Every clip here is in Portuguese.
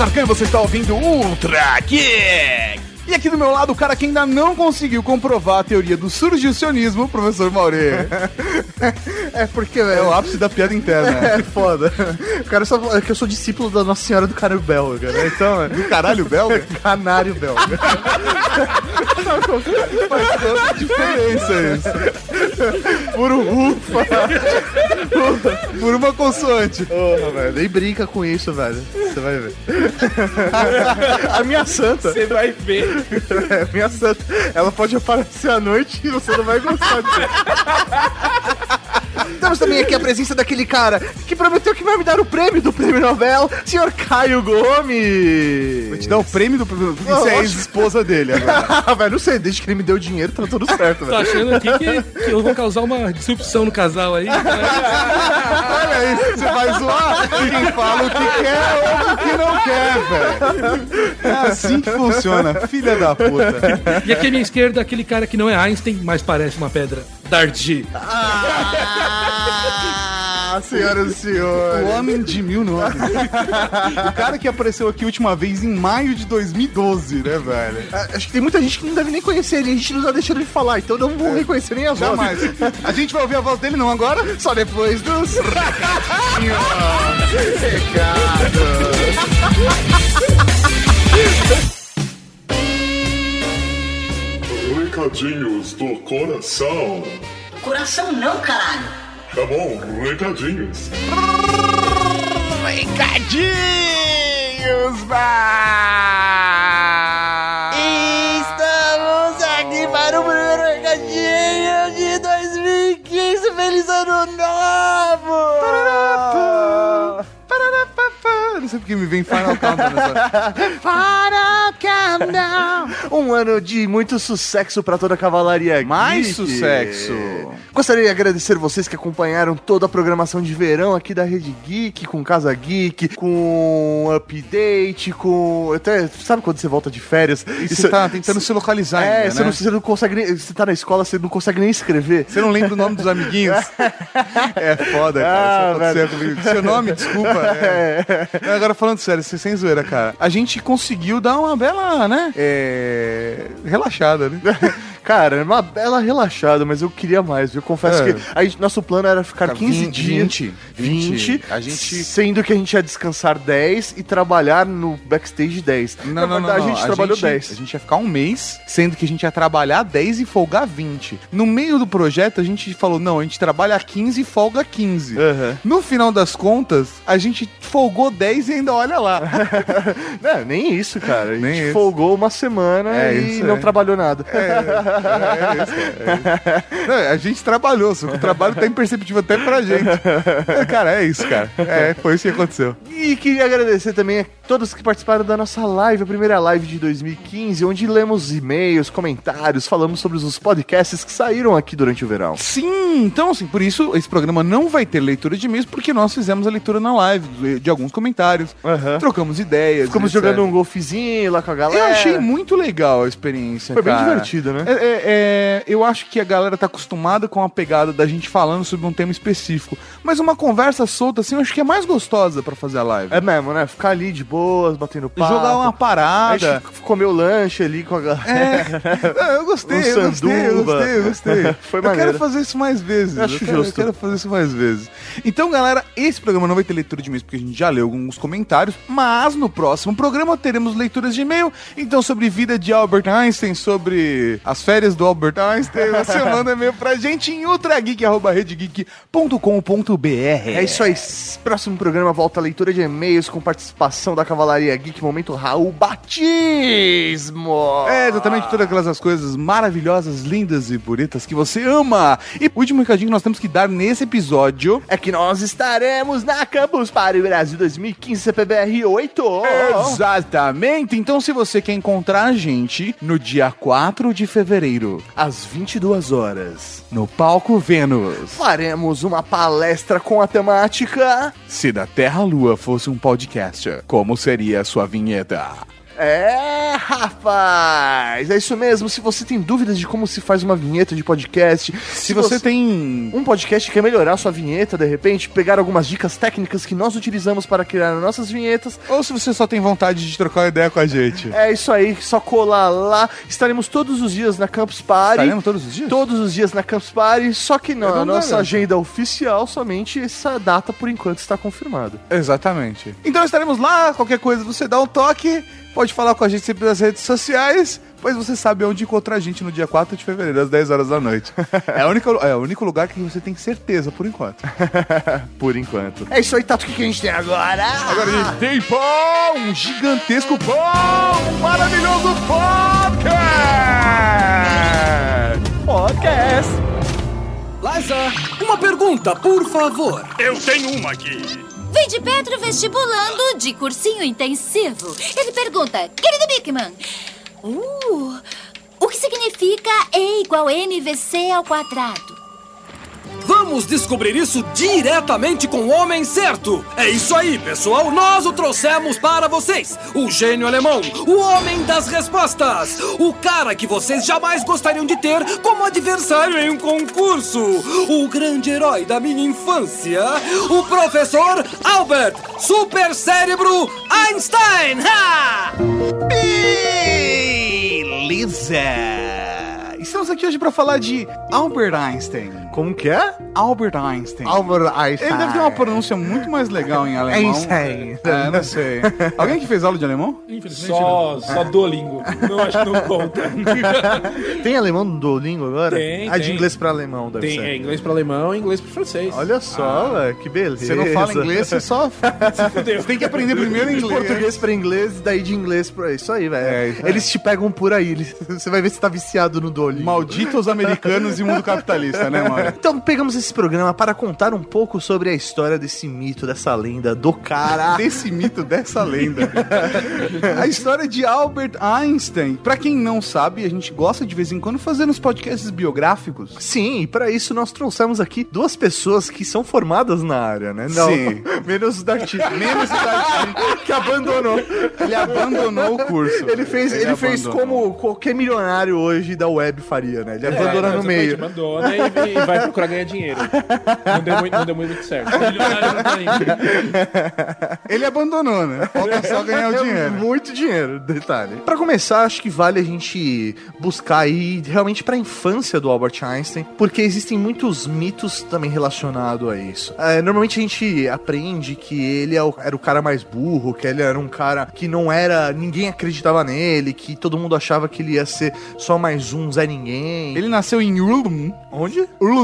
E você está ouvindo Ultra Kick. E aqui do meu lado, o cara que ainda não conseguiu comprovar a teoria do surgicionismo, o professor Maurê. É porque, É velho. o ápice da piada interna. É foda. O cara só fala que eu sou discípulo da Nossa Senhora do Canário Belga, né? Então, é. Do caralho belga? Canário Belga. Faz toda diferença isso. Por um ufa. Por uma consoante. Porra, velho. Nem brinca com isso, velho. Você vai ver. A minha santa. Você vai ver. É, minha santa. Ela pode aparecer à noite e você não vai gostar disso. Temos também aqui a presença daquele cara que prometeu que vai me dar o prêmio do prêmio Nobel, senhor Caio Gomes. Vou te dar o prêmio do. Porque Não, você é ex-esposa dele agora. Ah, velho, não sei, desde que ele me deu dinheiro, tá tudo certo, Tô velho. achando aqui que, que eu vou causar uma disrupção no casal aí. Olha isso, você vai zoar quem fala o que quer ou o que não quer, velho. É assim que funciona, filha da puta. E aqui à minha esquerda, aquele cara que não é Einstein, mas parece uma pedra. Dardi. Ah, senhoras e O senhores. homem de mil nomes. O cara que apareceu aqui a última vez em maio de 2012, né, velho? Ah, Acho que tem muita gente que não deve nem conhecer ele, a gente não tá deixando ele falar, então eu não vou reconhecer nem a voz. Jamais. A gente vai ouvir a voz dele não agora? Só depois dos Recadinhos do coração. Coração não, caralho. Tá bom, recadinhos. Recadinhos, vai! Estamos aqui para o primeiro recadinho de 2015. Feliz ano novo! Não sei porque me vem Final Countdown nessa... Para! Um ano de muito sucesso para toda a cavalaria Mais geek. sucesso. Gostaria de agradecer vocês que acompanharam toda a programação de verão aqui da Rede Geek, com Casa Geek, com Update, com. Até, sabe quando você volta de férias? E você tá tentando se localizar É, ainda, você, né? não, você não consegue nem. Você tá na escola, você não consegue nem escrever. Você não lembra o nome dos amiguinhos? É foda, cara. Ah, Isso comigo. Seu nome, desculpa. é. Agora falando sério, você sem zoeira, cara. A gente conseguiu dar uma bela, né? É. Relaxada, né? Cara, é uma bela relaxada, mas eu queria mais. Eu confesso É. que a gente- nosso plano era ficar 15 20, dias. 20, 20, A gente. Sendo que a gente ia descansar 10 e trabalhar no backstage 10. Não, Na não, não, verdade, não. a gente trabalhou gente- 10. A gente ia ficar um mês, sendo que a gente ia trabalhar 10 e folgar 20. No meio do projeto, a gente falou: não, a gente trabalha 15 e folga 15. Aham. No final das contas, a gente folgou 10 e ainda olha lá. Não, nem isso, cara. A Nem gente isso. folgou uma semana É, e isso não é. trabalhou nada. É isso, é isso. Não, a gente trabalhou, só que o trabalho tá imperceptível até pra gente. É, Cara, é isso, cara. É, foi isso que aconteceu. E queria agradecer também a todos que participaram da nossa live, a primeira live de 2015, onde lemos e-mails, comentários, falamos sobre os podcasts que saíram aqui durante o verão. Sim, então assim, por isso esse programa não vai ter leitura de e-mails, porque nós fizemos a leitura na live de, alguns comentários, Aham. trocamos ideias. Ficamos etc. jogando um golfezinho lá com a galera. Eu achei muito legal a experiência. Foi bem cara. divertido, né? É, é, é, eu acho que a galera tá acostumada com a pegada da gente falando sobre um tema específico. Mas uma conversa solta, assim, eu acho que é mais gostosa pra fazer a live. É mesmo, né? Ficar ali de boas, batendo papo. Jogar uma parada. gente comeu lanche ali com a galera. É, Não, eu gostei, Um eu gostei, eu gostei, eu gostei. Foi eu maneiro. quero fazer isso mais vezes. Eu acho eu, quero, eu justo. quero fazer isso mais vezes. Então, galera, esse programa não vai ter leitura de e-mails porque a gente já leu alguns comentários, mas no próximo programa teremos leituras de e-mail. Então, sobre vida de Albert Einstein, sobre as férias do Albert Einstein, você manda e-mail pra gente em ultrageek.com.br. É isso aí. Próximo programa volta a leitura de e-mails com participação da Cavalaria Geek, momento Raul Batismo. É, exatamente todas aquelas coisas maravilhosas, lindas e bonitas que você ama. E o último recadinho que nós temos que dar nesse episódio É que nós estaremos na Campus Party Brasil 2015 CPBR 8. Exatamente! Então, se você quer encontrar a gente no dia 4 de fevereiro, Às 22 horas. no Palco Vênus, Faremos uma palestra com a temática. se da Terra Lua fosse um podcast, como seria a sua vinheta? É, rapaz! É isso mesmo. Se você tem dúvidas de como se faz uma vinheta de podcast, Se você tem. um podcast que quer melhorar sua vinheta, de repente, pegar algumas dicas técnicas que nós utilizamos para criar nossas vinhetas, Ou se você só tem vontade de trocar uma ideia com a gente. é isso aí, só colar lá. Estaremos todos os dias na Campus Party. Estaremos todos os dias? Todos os dias na Campus Party, só que não, não a nossa garanto. agenda oficial, somente essa data por enquanto está confirmada. Exatamente. Então estaremos lá, qualquer coisa você dá um toque, pode falar com a gente sempre nas redes sociais, pois você sabe onde encontrar a gente no dia 4 de fevereiro, às 10 horas da noite. É, a única, é o único lugar que você tem certeza, por enquanto. Por enquanto. É isso aí, Tato, o que a gente tem agora? Agora a gente tem pão, um gigantesco pão, um maravilhoso podcast! podcast. Liza, uma pergunta, por favor. Eu tenho uma aqui. Vem de Petro vestibulando de cursinho intensivo. Ele pergunta, querido Bigman, uh, o que significa E igual a NVC ao quadrado? Vamos descobrir isso diretamente com o homem certo. É isso aí, pessoal. Nós o trouxemos para vocês. O gênio alemão, o homem das respostas. O cara que vocês jamais gostariam de ter como adversário em um concurso. O grande herói da minha infância. O professor Albert Super Cérebro Einstein. Ha! Beleza! Estamos aqui hoje para falar de Albert Einstein. Como que é? Albert Einstein. Albert Einstein. Ele deve ter uma pronúncia muito mais legal em alemão. Einstein. É, não sei. Alguém que fez aula de alemão? Infelizmente, só, só Duolingo. Não acho que não conta. Tem alemão no Duolingo agora? Tem, Ah, de tem. inglês pra alemão, deve Tem ser. é, inglês para alemão e inglês para francês. Olha só, velho, que beleza. Você não fala inglês, você só. Você tem que aprender primeiro De inglês. português pra inglês, daí de inglês pra isso aí, velho. É, isso aí. Eles te pegam por aí, eles- você vai ver se tá viciado no Duolingo. Malditos americanos e mundo capitalista, né, mano? Então pegamos esse programa para contar um pouco sobre a história desse mito, dessa lenda, do cara. Desse mito, dessa lenda. A história de Albert Einstein. Pra quem não sabe, a gente gosta de vez em quando fazer uns podcasts biográficos. Sim, e para isso nós trouxemos aqui duas pessoas que são formadas na área, né? Sim. menos o Darty. menos o Darty, que abandonou. Ele abandonou o curso. Ele fez, ele fez abandonou. como qualquer milionário hoje da web faria, né? Ele abandona É, no meio. Abandona e, e vai procurar ganhar dinheiro. Não deu muito, não deu muito certo. Milionário não tá. Ele abandonou, né? Falta só ganhar o dinheiro. muito dinheiro, detalhe. Pra começar, acho que vale a gente buscar aí realmente pra infância do Albert Einstein, porque existem muitos mitos também relacionados a isso. É, normalmente a gente aprende que ele é era o cara mais burro, que ele era um cara que não era. ninguém acreditava nele, que todo mundo achava que ele ia ser só mais um Zé Ninguém. Ele nasceu em Ulm. Onde? Ulm,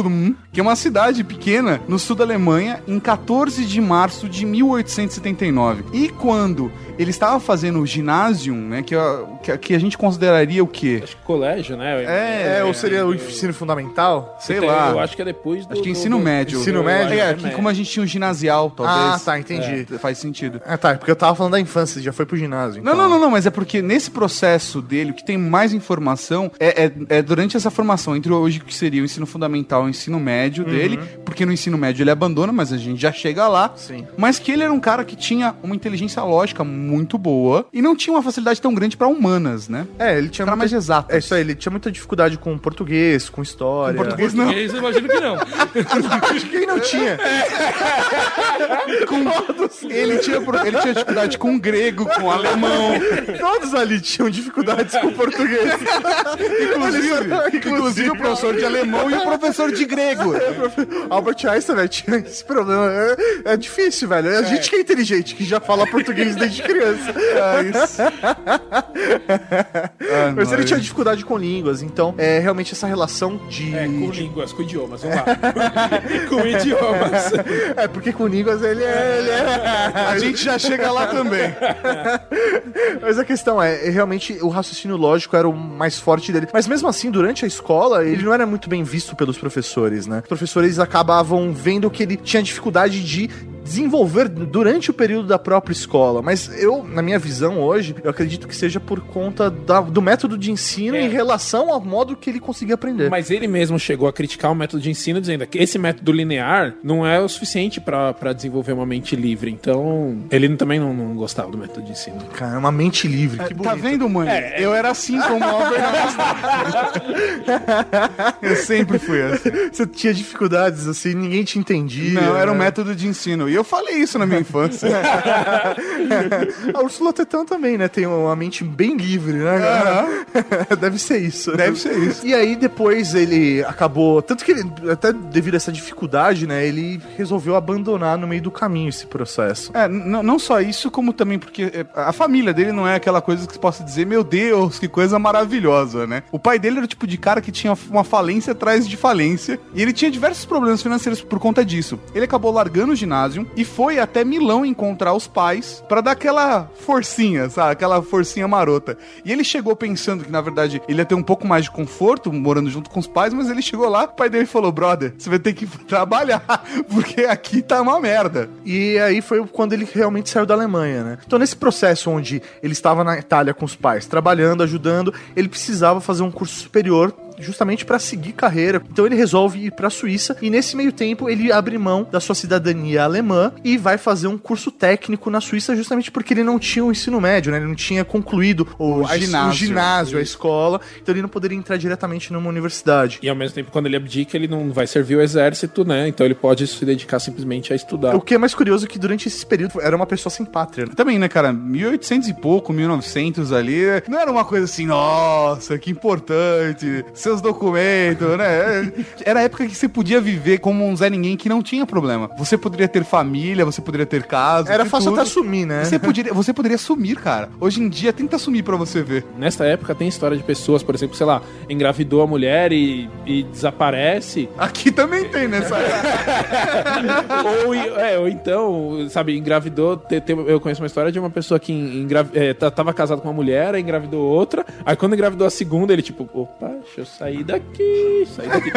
que é uma cidade pequena no sul da Alemanha, em 14 de março de 1879. E quando ele estava fazendo o ginásio, né, que, a- que, a- que a gente consideraria o quê? Acho que colégio, né? É, É, ou seria o ensino fundamental? Sei Tem- lá. Eu acho que é depois do. Acho que é ensino do- médio. Ensino eu médio? que É, é aqui como a gente tinha o ginasial, talvez. Ah, tá, entendi. É, faz sentido. Ah, tá, porque eu tava falando da infância, já foi pro ginásio. Não, então. não, não, não, mas é porque nesse processo dele, o que tem mais informação é, é- é durante essa formação, entre hoje que seria o ensino fundamental o ensino médio dele, porque no ensino médio ele abandona, mas a gente já chega lá. Sim. Mas que ele era um cara que tinha uma inteligência lógica muito boa e não tinha uma facilidade tão grande pra humanas, né? É, ele tinha Pra mais muita... exato. É isso aí, ele tinha muita dificuldade com português, com história. Com português não. Português, eu imagino que não. Quem não tinha? Ele tinha, pro- ele tinha dificuldade com grego, com alemão. Todos ali tinham dificuldades com português. Inclusive, inclusive o professor de alemão e o professor de grego. Albert Einstein, velho, tinha esse problema. É, é difícil, velho. É a gente que é inteligente, que já fala português desde criança. Ah, Mas ele tinha dificuldade com línguas, então é realmente essa relação de. É, com línguas, com idiomas, vamos lá. com idiomas. É, porque com línguas ele é. Ele é... A gente já chega lá também. Mas a questão é, é, realmente o raciocínio lógico era o mais forte dele. Mas mesmo assim, durante a escola, ele não era muito bem visto pelos professores, né? Os professores acabavam vendo que ele tinha dificuldade de desenvolver durante o período da própria escola. Mas eu, na minha visão hoje, eu acredito que seja por conta da- do método de ensino É. em relação ao modo que ele conseguia aprender. Mas ele mesmo chegou a criticar o método de ensino, dizendo que esse método linear não é o suficiente pra pra desenvolver uma mente livre. Então, ele também não, não gostava do método de ensino. Cara, é uma mente livre, que Tá vendo, mãe? Eu era assim como o Albert. Eu sempre fui assim. Você tinha dificuldades, assim, ninguém te entendia. Não, era um né? método de ensino. E eu falei isso na minha infância. A Ursula Tetão também, né? Tem uma mente bem livre, né? Deve ser isso. Deve ser isso. E aí depois ele acabou. Tanto que ele, até devido a essa dificuldade, né? Ele resolveu abandonar no meio do caminho esse processo. É, não só isso, como também porque é, a família dele não é aquela coisa que você possa dizer, meu Deus, que coisa maravilhosa, né? O pai dele era o tipo de cara que tinha uma falência atrás de falência, e ele tinha diversos problemas financeiros por conta disso. Ele acabou largando o ginásio e foi até Milão encontrar os pais pra dar aquela forcinha, sabe? Aquela forcinha marota. E ele chegou pensando que, na verdade, ele ia ter um pouco mais de conforto morando junto com os pais, mas ele chegou lá, o pai dele falou, brother, você vai ter que trabalhar, porque aqui tá uma merda. E aí foi quando ele realmente saiu da Alemanha, né? Então, nesse processo onde ele estava na Itália com os pais, trabalhando, ajudando, ele precisava fazer um curso superior justamente para seguir carreira. Então ele resolve ir para a Suíça e nesse meio tempo ele abre mão da sua cidadania alemã e vai fazer um curso técnico na Suíça justamente porque ele não tinha o ensino médio, né? Ele não tinha concluído o, a- ginásio. o ginásio, a escola, então ele não poderia entrar diretamente numa universidade. E ao mesmo tempo, quando ele abdica, ele não vai servir o exército, né? Então ele pode se dedicar simplesmente a estudar. O que é mais curioso é que durante esse período era uma pessoa sem pátria. né? Também, né, cara? 1800 e pouco, 1900 ali, não era uma coisa assim, nossa, que importante, seus documentos, né? Era a época que você podia viver como um Zé Ninguém que não tinha problema. Você poderia ter família, você poderia ter casa. Era fácil tudo. até assumir, né? Você poderia, você poderia sumir, cara. Hoje em dia, tenta sumir pra você ver. Nessa época tem história de pessoas, por exemplo, sei lá, engravidou a mulher e, e desaparece. Aqui também tem nessa época. ou, é, ou então, sabe, engravidou. te- te- eu conheço uma história de uma pessoa que engra, é, tava casado com uma mulher, aí engravidou outra. Aí quando engravidou a segunda, ele tipo, opa, deixa eu sair daqui, sair daqui.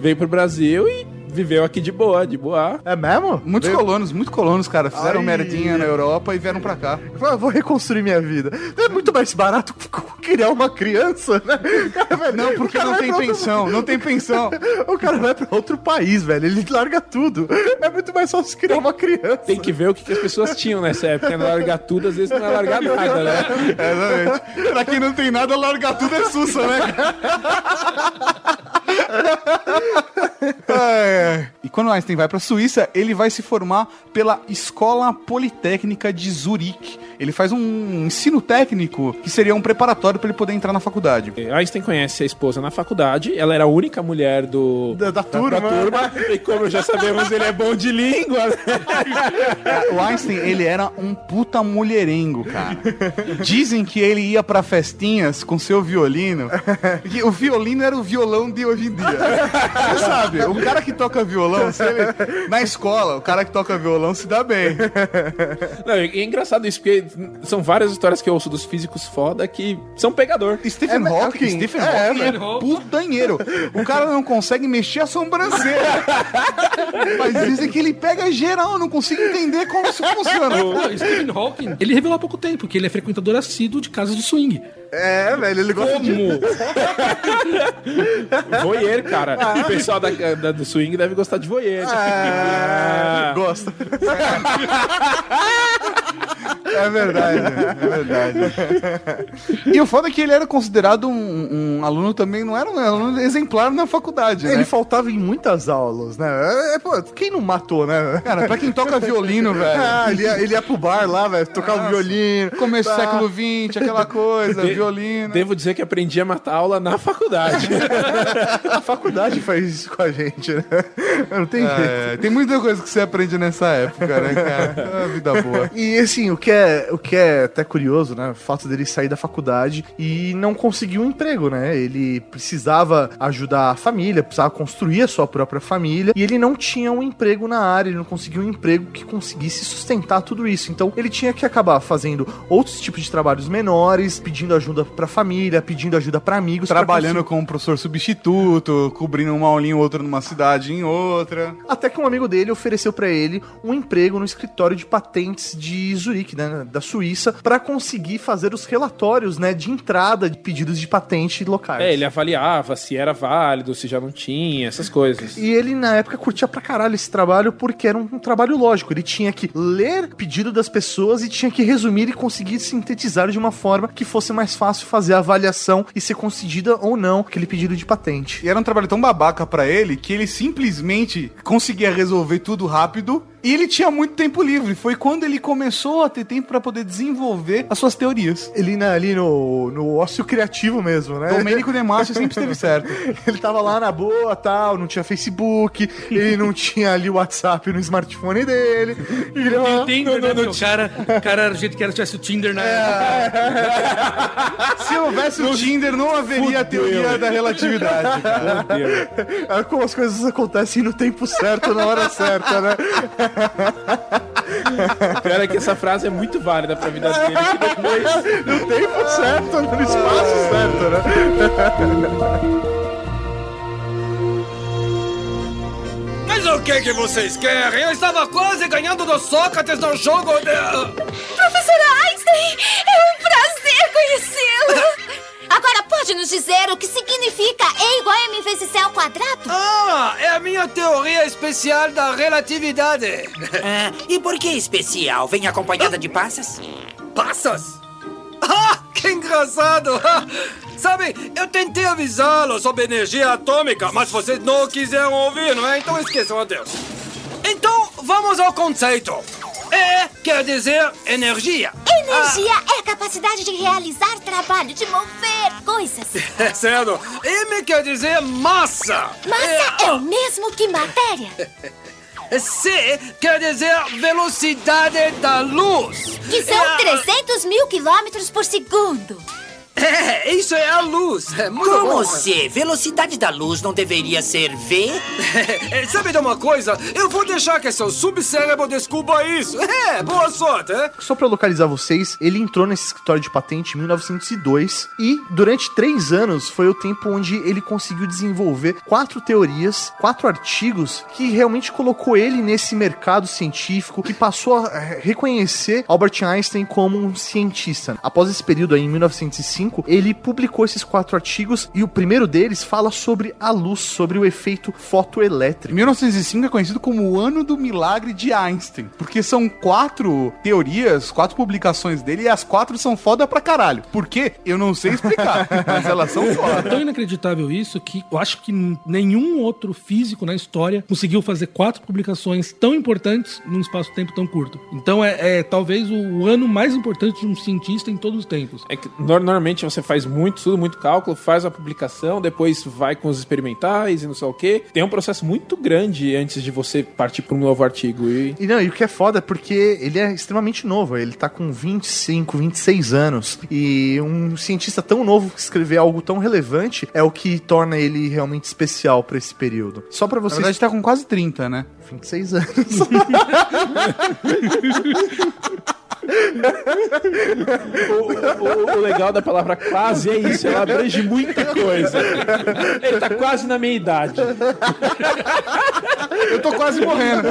Veio pro Brasil e viveu aqui de boa, de boa. É mesmo? Muitos Eu- colonos, muitos colonos, cara, fizeram Ai. merdinha na Europa e vieram pra cá. Ah, vou reconstruir minha vida. É muito mais barato criar uma criança, né? Cara, velho, Não, porque não tem pra outro- pensão, não tem pensão. O cara vai pra outro país, velho. Ele larga tudo. É muito mais fácil criar uma criança. Tem que ver o que, que as pessoas tinham nessa época. né? Largar tudo, às vezes não é largar nada, né? Exatamente. pra quem não tem nada, largar tudo é sussa, né? Ai, ai. E quando Einstein vai pra Suíça, ele vai se formar pela Escola Politécnica de Zurique. Ele faz um ensino técnico que seria um preparatório pra ele poder entrar na faculdade. Einstein conhece a esposa na faculdade, ela era a única mulher do, Da, da turma. e como já sabemos, ele é bom de língua. né? O Einstein, ele era um puta mulherengo, cara. Dizem que ele ia pra festinhas com seu violino. Que o violino era o violão de hoje em dia. Você sabe, o cara que toca violão, ele- na escola, o cara que toca violão se dá bem. Não, é engraçado isso, porque são várias histórias que eu ouço dos físicos foda que são pegador. Stephen É, Hawking, Hawking. Stephen É, Hawking é, velho. putanheiro. O cara não consegue mexer a sobrancelha. Mas dizem que ele pega geral, eu não consigo entender como isso funciona. Não, Stephen Hawking, ele revelou há pouco tempo que ele é frequentador assíduo de casas de swing. É, velho. Ele gosta de... Como? voyeur, cara. O pessoal da, da- do swing deve gostar de voyeur. Ah, Ah. Gosta. É verdade, é verdade. E o foda é que ele era considerado um, um aluno também, não era um aluno exemplar na faculdade, Ele né? faltava em muitas aulas, né? É, pô, quem não matou, né? Cara, pra quem toca violino, velho. Ah, ele ia, ele ia pro bar lá, velho, tocar o violino. Começo do Tá. século XX, aquela coisa, De- violino. Devo dizer que aprendi a matar aula na faculdade. A faculdade faz isso com a gente, né? Não tem jeito. É, tem muita coisa que você aprende nessa época, né, cara? É uma vida boa. E assim, o que é é, o que é até curioso, né? O fato dele sair da faculdade e não conseguir um emprego, né? Ele precisava ajudar a família, precisava construir a sua própria família e ele não tinha um emprego na área, ele não conseguiu um emprego que conseguisse sustentar tudo isso. Então ele tinha que acabar fazendo outros tipos de trabalhos menores, pedindo ajuda pra família, pedindo ajuda pra amigos. Trabalhando conseguir- como professor substituto, cobrindo uma aulinha ou outra numa cidade em outra. Até que um amigo dele ofereceu pra ele um emprego no escritório de patentes de Zurique, né, da Suíça, pra conseguir fazer os relatórios, né, de entrada de pedidos de patente locais. É, ele avaliava se era válido, se já não tinha, essas coisas. E ele, na época, curtia pra caralho esse trabalho porque era um, um trabalho lógico. Ele tinha que ler o pedido das pessoas e tinha que resumir e conseguir sintetizar de uma forma que fosse mais fácil fazer a avaliação e ser concedida ou não aquele pedido de patente. E era um trabalho tão babaca pra ele que ele simplesmente conseguia resolver tudo rápido e ele tinha muito tempo livre. Foi quando ele começou a ter tempo pra poder desenvolver as suas teorias. Ele na- ali no, no ócio criativo mesmo, né? Domênico De Márcio sempre esteve certo. Ele tava lá na boa, tal, não tinha Facebook, ele não tinha ali o WhatsApp no smartphone dele. E ele, ah, Tinder, né? Porque o cara, o cara era do jeito que era se tivesse o Tinder na Se houvesse o Tinder, não haveria a teoria da relatividade. cara. é como as coisas acontecem no tempo certo, na hora certa, né? Pior é que essa frase é muito válida pra vida dele. que depois- No tempo certo, no espaço certo, né? Mas o que que vocês querem? Eu estava quase ganhando do Sócrates no jogo de... Professora Einstein, é um prazer conhecê-la. Agora pode nos dizer o que significa E igual a mc c ao quadrado? Ah, é a minha teoria especial da relatividade. Ah, e por que especial? Vem acompanhada de passas? Passas? Ah, que engraçado! Sabe, eu tentei avisá-lo sobre energia atômica, mas vocês não quiseram ouvir, não é? Então esqueçam, adeus. Então, vamos ao conceito. E quer dizer energia. Energia é a capacidade de realizar trabalho, de mover coisas. É sério. M quer dizer massa. Massa é o mesmo que matéria. É- C quer dizer velocidade da luz. Que são É a- 300 mil quilômetros por segundo. É, isso é a luz. É muito Como bom. C? Velocidade da luz não deveria ser V? É, Sabe de uma coisa? Eu vou deixar que seu subcérebro descubra isso. É, boa sorte, é? Só pra localizar vocês, ele entrou nesse escritório de patente em 1902 e durante três anos foi o tempo onde ele conseguiu desenvolver quatro teorias, quatro artigos que realmente colocou ele nesse mercado científico que passou a reconhecer Albert Einstein como um cientista. Após esse período aí, em 1905, ele publicou esses quatro artigos e o primeiro deles fala sobre a luz, sobre o efeito fotoelétrico. 1905 é conhecido como o ano do milagre de Einstein, porque são quatro teorias, quatro publicações dele e as quatro são foda pra caralho. Por quê? Eu não sei explicar, mas elas são É foda. tão inacreditável isso que eu acho que nenhum outro físico na história conseguiu fazer quatro publicações tão importantes num espaço-tempo tão curto. Então é, é talvez o, ano mais importante de um cientista em todos os tempos. É que nor- você faz muito estudo, muito cálculo, faz a publicação, depois vai com os experimentais e não sei o quê. Tem um processo muito grande antes de você partir para um novo artigo. E E não, e o que é foda é porque ele é extremamente novo, ele tá com 25, 26 anos. E um cientista tão novo escrever algo tão relevante é o que torna ele realmente especial pra esse período. Só pra Na vocês. verdade tá com quase 30, né? 26 anos. o, o legal da palavra quase é isso, ela abrange muita coisa. Ele tá quase na meia idade. Eu tô quase morrendo.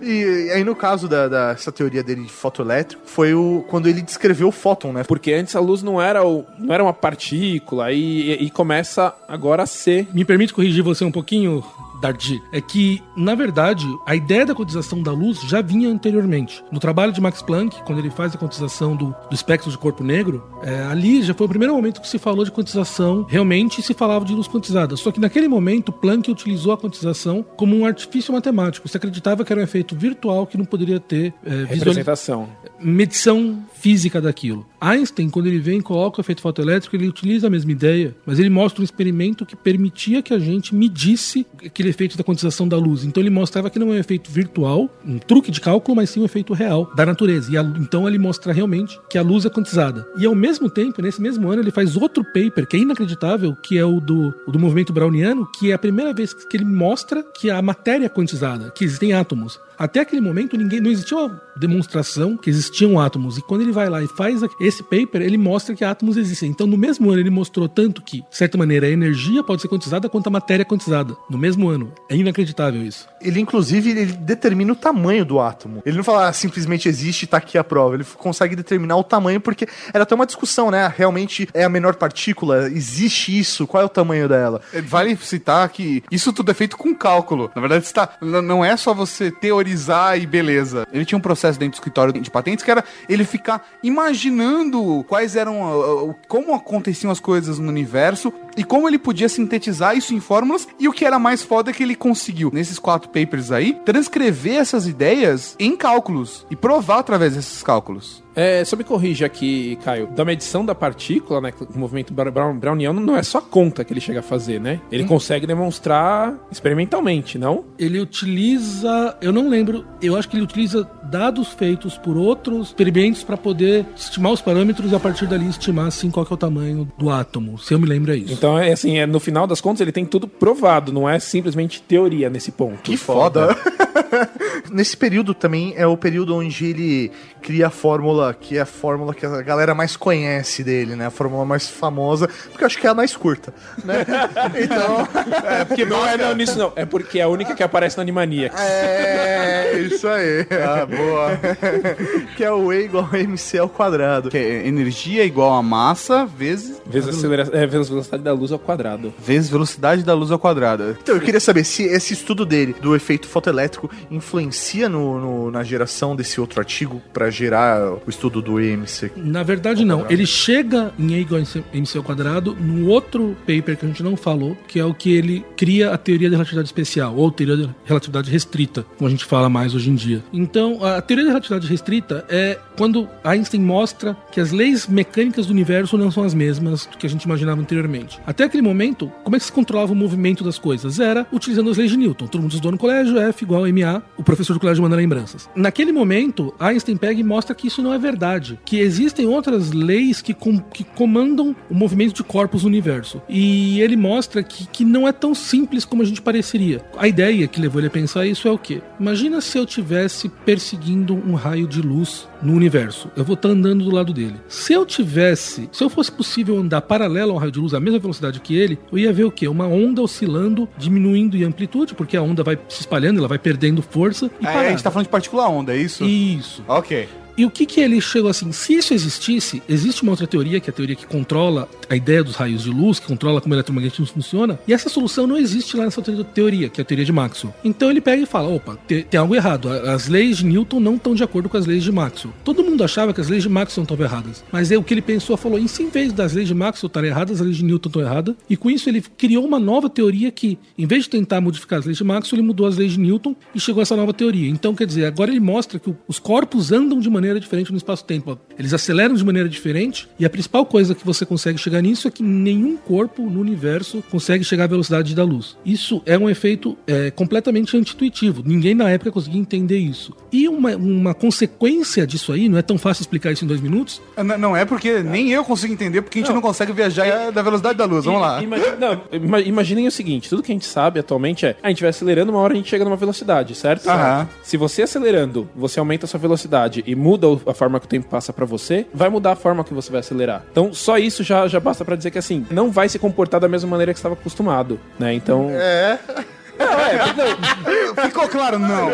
e aí, no caso da, dessa teoria dele de fotoelétrico, foi o quando ele descreveu o fóton, né? Porque antes a luz não era, o, não era uma partícula e, e começa agora a ser. Me permite corrigir você um pouquinho, Dardi? É que, na verdade, a ideia da quantização da luz já vinha anteriormente. No trabalho de Max Planck, quando ele faz a quantização do, do espectro de corpo negro, é, ali já foi o primeiro momento que se falou de quantização, realmente se falava de luz quantizada. Só que naquele momento, Planck utilizou a quantização como um artifício matemático. Se acreditava que era um efeito virtual que não poderia ter é, Representação. medição física daquilo. Einstein, quando ele vem e coloca o efeito fotoelétrico, ele utiliza a mesma ideia, mas ele mostra um experimento que permitia que a gente medisse aquele efeito da quantização da luz. Então ele mostrava que não é um efeito virtual, um truque de cálculo, mas sim um efeito real da natureza. E a- então ele mostra realmente que a luz é quantizada. E ao mesmo tempo, nesse mesmo ano, ele faz outro paper que é inacreditável, que é o do, o do movimento browniano, que é a primeira vez que ele mostra que a matéria é quantizada, que existem átomos. Até aquele momento ninguém não existia uma demonstração que existiam átomos. E quando ele vai lá e faz esse paper, ele mostra que átomos existem. Então, no mesmo ano, ele mostrou tanto que, de certa maneira, a energia pode ser quantizada quanto a matéria é quantizada. No mesmo ano. É inacreditável isso. Ele, inclusive, ele determina o tamanho do átomo. Ele não fala ah, simplesmente existe e tá aqui a prova. Ele consegue determinar o tamanho, porque era até uma discussão, né? Realmente é a menor partícula? Existe isso? Qual é o tamanho dela? Vale citar que isso tudo é feito com cálculo. Na verdade, está, não é só você teorizar e beleza. Ele tinha um processo dentro do escritório de patentes que era ele ficar imaginando quais eram, ah, ah, como aconteciam as coisas no universo e como ele podia sintetizar isso em fórmulas. E o que era mais foda é que ele conseguiu, nesses quatro papers aí, transcrever essas ideias em cálculos e provar através desses cálculos. É, só me corrija aqui, Caio. Da medição da partícula, né? O movimento browniano não é só conta que ele chega a fazer, né? Ele consegue demonstrar experimentalmente, não? Ele utiliza, eu não lembro, eu acho que ele utiliza dados feitos por outros experimentos para poder estimar os parâmetros e a partir dali estimar assim qual que é o tamanho do átomo. Se eu me lembro é isso. Então, é assim, é, no final das contas, ele tem tudo provado, não é simplesmente teoria nesse ponto. Que foda! Nesse período também é o período onde ele cria a fórmula, que é a fórmula que a galera mais conhece dele, né? A fórmula mais famosa, porque eu acho que é a mais curta, né? Então, É, porque não é não, nisso não. É porque é a única que aparece no Animaniacs. é isso aí. Ah, boa. que é o E igual a MC ao quadrado. que é energia igual a massa vezes, Vezes a, acelera... é, vezes velocidade da luz ao quadrado. vezes velocidade da luz ao quadrado. Então, eu queria saber se esse estudo dele, do efeito fotoelétrico, influencia no, no- na geração desse outro artigo para gerar o estudo do EMC. Na verdade, não. Ele chega em E igual a MC ao quadrado no outro paper que a gente não falou, que é o que ele cria a teoria da relatividade especial, ou teoria da relatividade restrita, como a gente fala mais hoje em dia. Então, a teoria da relatividade restrita é quando Einstein mostra que as leis mecânicas do universo não são as mesmas do que a gente imaginava anteriormente. Até aquele momento, como é que se controlava o movimento das coisas? Era utilizando as leis de Newton. Todo mundo estudou no colégio, F igual a MA, o professor do colégio manda lembranças. Naquele momento, Einstein pega e mostra que isso não é verdade, que existem outras leis que, com- que comandam o movimento de corpos no universo. E ele mostra que, que não é tão simples como a gente pareceria. A ideia que levou ele a pensar isso é o quê? Imagina se eu tivesse perseguindo um raio de luz no universo. Eu vou estar andando do lado dele. Se eu tivesse, se eu fosse possível andar paralelo ao raio de luz à mesma velocidade que ele, eu ia ver o quê? Uma onda oscilando, diminuindo em amplitude, porque a onda vai se espalhando, ela vai perdendo força e É, a gente tá falando de partícula onda, é isso? Isso. Ok. E o que que ele chegou assim? Se isso existisse, existe uma outra teoria, que é a teoria que controla a ideia dos raios de luz, que controla como o eletromagnetismo funciona, e essa solução não existe lá nessa teoria, que é a teoria de Maxwell. Então ele pega e fala: opa, te- tem algo errado. As leis de Newton não estão de acordo com as leis de Maxwell. Todo mundo achava que as leis de Maxwell estavam erradas. Mas é o que ele pensou, falou: em se em vez das leis de Maxwell estarem erradas, as leis de Newton estão erradas. E com isso ele criou uma nova teoria que, em vez de tentar modificar as leis de Maxwell, ele mudou as leis de Newton e chegou a essa nova teoria. Então, quer dizer, agora ele mostra que os corpos andam de maneira diferente no espaço-tempo. Eles aceleram de maneira diferente. E a principal coisa que você consegue chegar nisso é que nenhum corpo no universo consegue chegar à velocidade da luz. Isso é um efeito é, completamente anti-intuitivo. Ninguém na época conseguia entender isso. E uma, uma consequência disso aí, não é tão fácil explicar isso em dois minutos, N- Não é porque nem eu consigo entender, porque a gente não, consegue viajar da velocidade da luz. Vamos lá. Imagina, não, ima- imaginem o seguinte: tudo que a gente sabe atualmente é a gente vai acelerando, uma hora a gente chega numa velocidade, certo? Aham. Se você acelerando, você aumenta a sua velocidade e muda o- a forma que o tempo passa pra você, vai mudar a forma que você vai acelerar. Então, só isso já, já basta pra dizer que assim, não vai se comportar da mesma maneira que estava acostumado, né? Então. É. Não, é, não, Ficou claro? Não.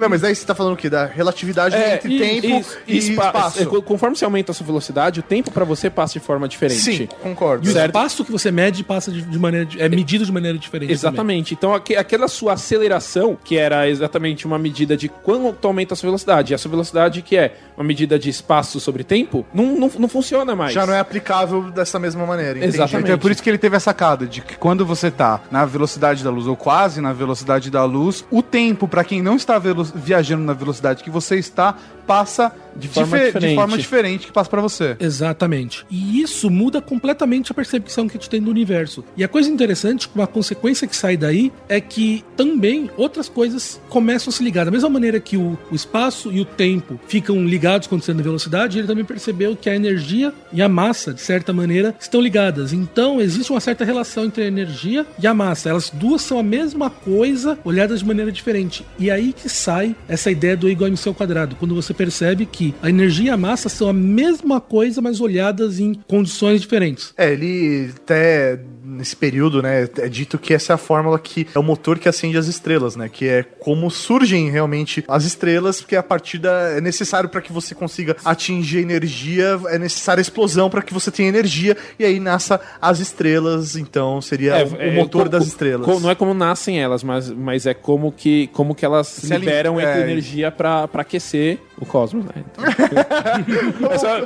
Não, mas aí você tá falando o quê? Da relatividade entre e- tempo isso, e espa- espaço. é, co- conforme você aumenta a sua velocidade, o tempo pra você passa de forma diferente. Sim, concordo. E o Certo. espaço que você mede passa de, maneira. é medido de maneira diferente. Exatamente. Então, aque- aquela sua aceleração, que era exatamente uma medida de quanto aumenta a sua velocidade, e a sua velocidade, que é uma medida de espaço sobre tempo, não, não, não funciona mais. Já não é aplicável dessa mesma maneira. entendi. Exatamente. Então é por isso que ele teve essa sacada de que quando você tá na velocidade da luz ou quase na velocidade da luz, o tempo pra quem não está viajando na velocidade que você está passa de forma de diferente. forma diferente que passa pra você. Exatamente. E isso muda completamente a percepção que a gente tem do universo. E a coisa interessante, uma consequência que sai daí, é que também outras coisas começam a se ligar. Da mesma maneira que o, o espaço e o tempo ficam ligados quando você anda em velocidade, ele também percebeu que a energia e a massa, de certa maneira, estão ligadas. Então existe uma certa relação entre a energia e a massa. Elas duas são a mesma coisa, olhadas de maneira diferente. E aí que sai essa ideia do igual ao quadrado, quando você percebe que a energia e a massa são a mesma coisa, mas olhadas em condições diferentes. É, ele até nesse período, né, é dito que essa é a fórmula que é o motor que acende as estrelas, né, que é como surgem realmente as estrelas, porque a partida é necessário para que você consiga atingir energia, é necessária a explosão para que você tenha energia e aí nasça as estrelas, então seria É, o, é, o motor co- das estrelas. co- não é como nascem elas, mas, mas é como que, como que elas Se liberam é. energia pra aquecer o cosmos, né? Então, é só-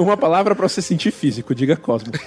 uma palavra pra você sentir físico, diga cosmos.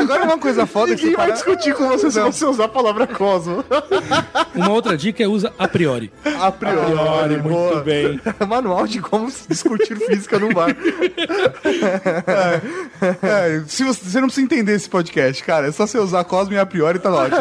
Agora uma coisa foda é que Ninguém você vai para- discutir com você se você usar a palavra cosmo. Uma outra dica é usa a priori. A priori, muito boa. bem. Manual de como discutir física no bar. É, se você, você não precisa entender esse podcast, cara. É só você usar Cosmo e a priori tá ótimo.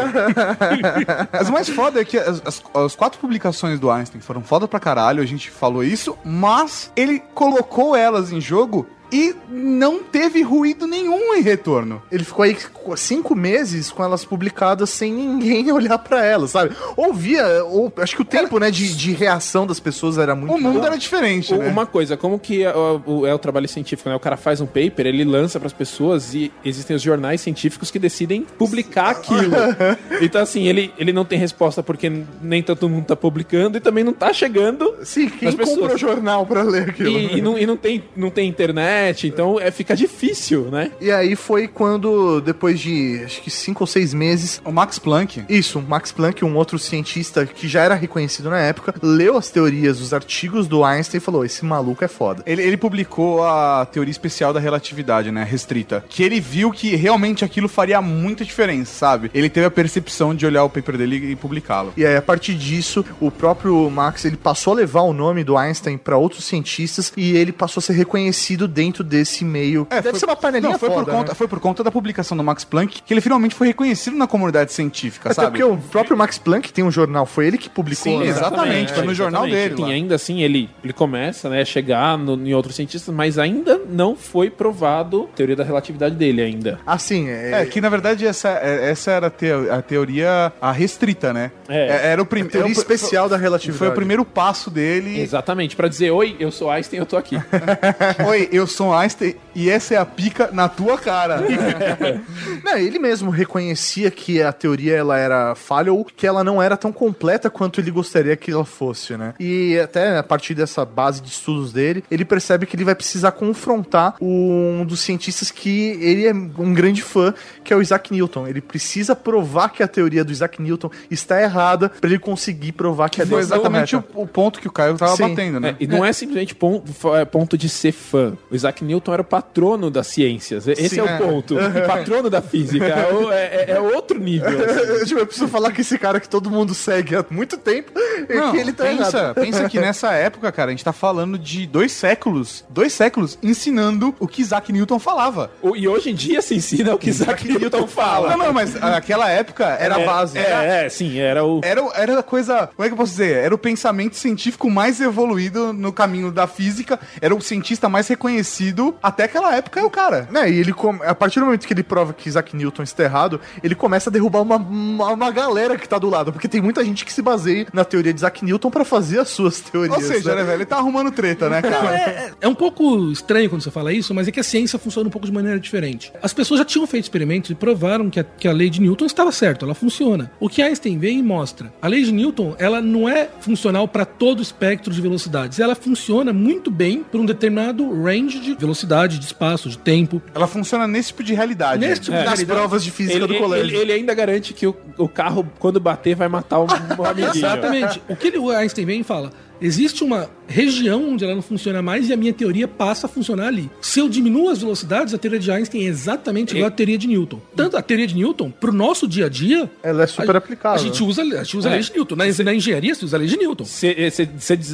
Mas o mais foda é que as, as- as quatro publicações do Einstein foram foda pra caralho, a gente falou isso, mas ele colocou elas em jogo e não teve ruído nenhum em retorno. Ele ficou aí cinco meses com elas publicadas sem ninguém olhar pra elas, sabe? Ouvia, ou, acho que o tempo, né, de, de reação das pessoas era muito O mundo bom. era diferente, O- né? Uma coisa, como que ó, o- é o trabalho científico, né? O cara faz um paper, ele lança pras pessoas e existem os jornais científicos que decidem publicar aquilo. então, assim, ele, ele não tem resposta porque nem todo mundo tá publicando e também não tá chegando. Sim, quem As compra o jornal pra ler aquilo? E, e não, e não tem, não tem internet, então é, fica difícil, né? E aí foi quando, depois de acho que cinco ou seis meses, O Max Planck, isso, Max Planck, um outro cientista que já era reconhecido na época, leu as teorias, os artigos do Einstein e falou: esse maluco é foda. ele, ele publicou a teoria especial da relatividade, né? Restrita. Que ele viu que realmente aquilo faria muita diferença, sabe? Ele teve a percepção de olhar o paper dele e publicá-lo. E aí, a partir disso, o próprio Max ele passou a levar o nome do Einstein para outros cientistas e ele passou a ser reconhecido dentro desse meio. Deve foi- ser uma panelinha não, foi foda, por conta, né? Foi por conta da publicação do Max Planck que ele finalmente foi reconhecido na comunidade científica, Até sabe? porque o próprio Max Planck tem um jornal, foi ele que publicou. Sim, né? exatamente, foi no jornal exatamente. dele Sim, lá. ainda assim, ele, ele começa né, a chegar no- em outros cientistas, mas ainda não foi provado a teoria da relatividade dele ainda. Assim, é, É, que na verdade essa, é- essa era a, teo- a teoria a restrita, né? É. era o primeiro. teoria especial da relatividade. Foi o primeiro passo dele. Exatamente, pra dizer, oi, eu sou Einstein, eu tô aqui. Oi, eu sou Einstein e essa é a pica na tua cara. Não, ele mesmo reconhecia que a teoria ela era falha ou que ela não era tão completa quanto ele gostaria que ela fosse, né? E até a partir dessa base de estudos dele, ele percebe que ele vai precisar confrontar um dos cientistas que ele é um grande fã, que é o Isaac Newton. Ele precisa provar que a teoria do Isaac Newton está errada para ele conseguir provar que a Foi dele está exatamente o, o ponto que o Caio tava Sim. batendo, né? É, e não é, simplesmente ponto, é, ponto de ser fã. O Isaac Newton era o patrono das ciências. Esse Sim, é o é. ponto. O patrono da física. É, o- é- é outro nível. assim. Tipo, eu preciso falar que esse cara que todo mundo segue há muito tempo, é Não, que ele tá pensa, errado. pensa que nessa época, cara, a gente tá falando de dois séculos, dois séculos ensinando o que Isaac Newton falava. O- E hoje em dia se ensina o que Isaac Newton fala. Não, não, mas aquela época era a É, base. É, Era, é, sim, era o. era, o- era a coisa. Como é que eu posso dizer? Era o pensamento científico mais evoluído no caminho da física. Era o cientista mais reconhecido sido, até aquela época, é o cara. Né, e ele a partir do momento que ele prova que Isaac Newton está errado, ele começa a derrubar uma, uma, uma galera que tá do lado, porque tem muita gente que se baseia na teoria de Isaac Newton pra fazer as suas teorias. Ou seja, né? né, velho, ele tá arrumando treta, né, cara? é, é- é um pouco estranho quando você fala isso, mas é que a ciência funciona um pouco de maneira diferente. As pessoas já tinham feito experimentos e provaram que a, que a lei de Newton estava certa, ela funciona. O que Einstein vem e mostra, a lei de Newton, ela não é funcional para todo o espectro de velocidades, ela funciona muito bem para um determinado range de velocidade, de espaço, de tempo. Ela funciona nesse tipo de realidade. Nesse tipo de Nas realidade- provas de física Ele, do colégio. ele- ele ainda garante que o, o carro, quando bater, vai matar o, o amiguinho. Exatamente. O que ele- o Einstein vem e fala: existe uma região onde ela não funciona mais e a minha teoria passa a funcionar ali. Se eu diminuo as velocidades, a teoria de Einstein é exatamente igual à teoria de Newton. Tanto a teoria de Newton, pro nosso dia a dia. Ela é super a, aplicável. A gente usa, a gente usa a É. lei de Newton. Na, na engenharia, se usa a lei de Newton. Você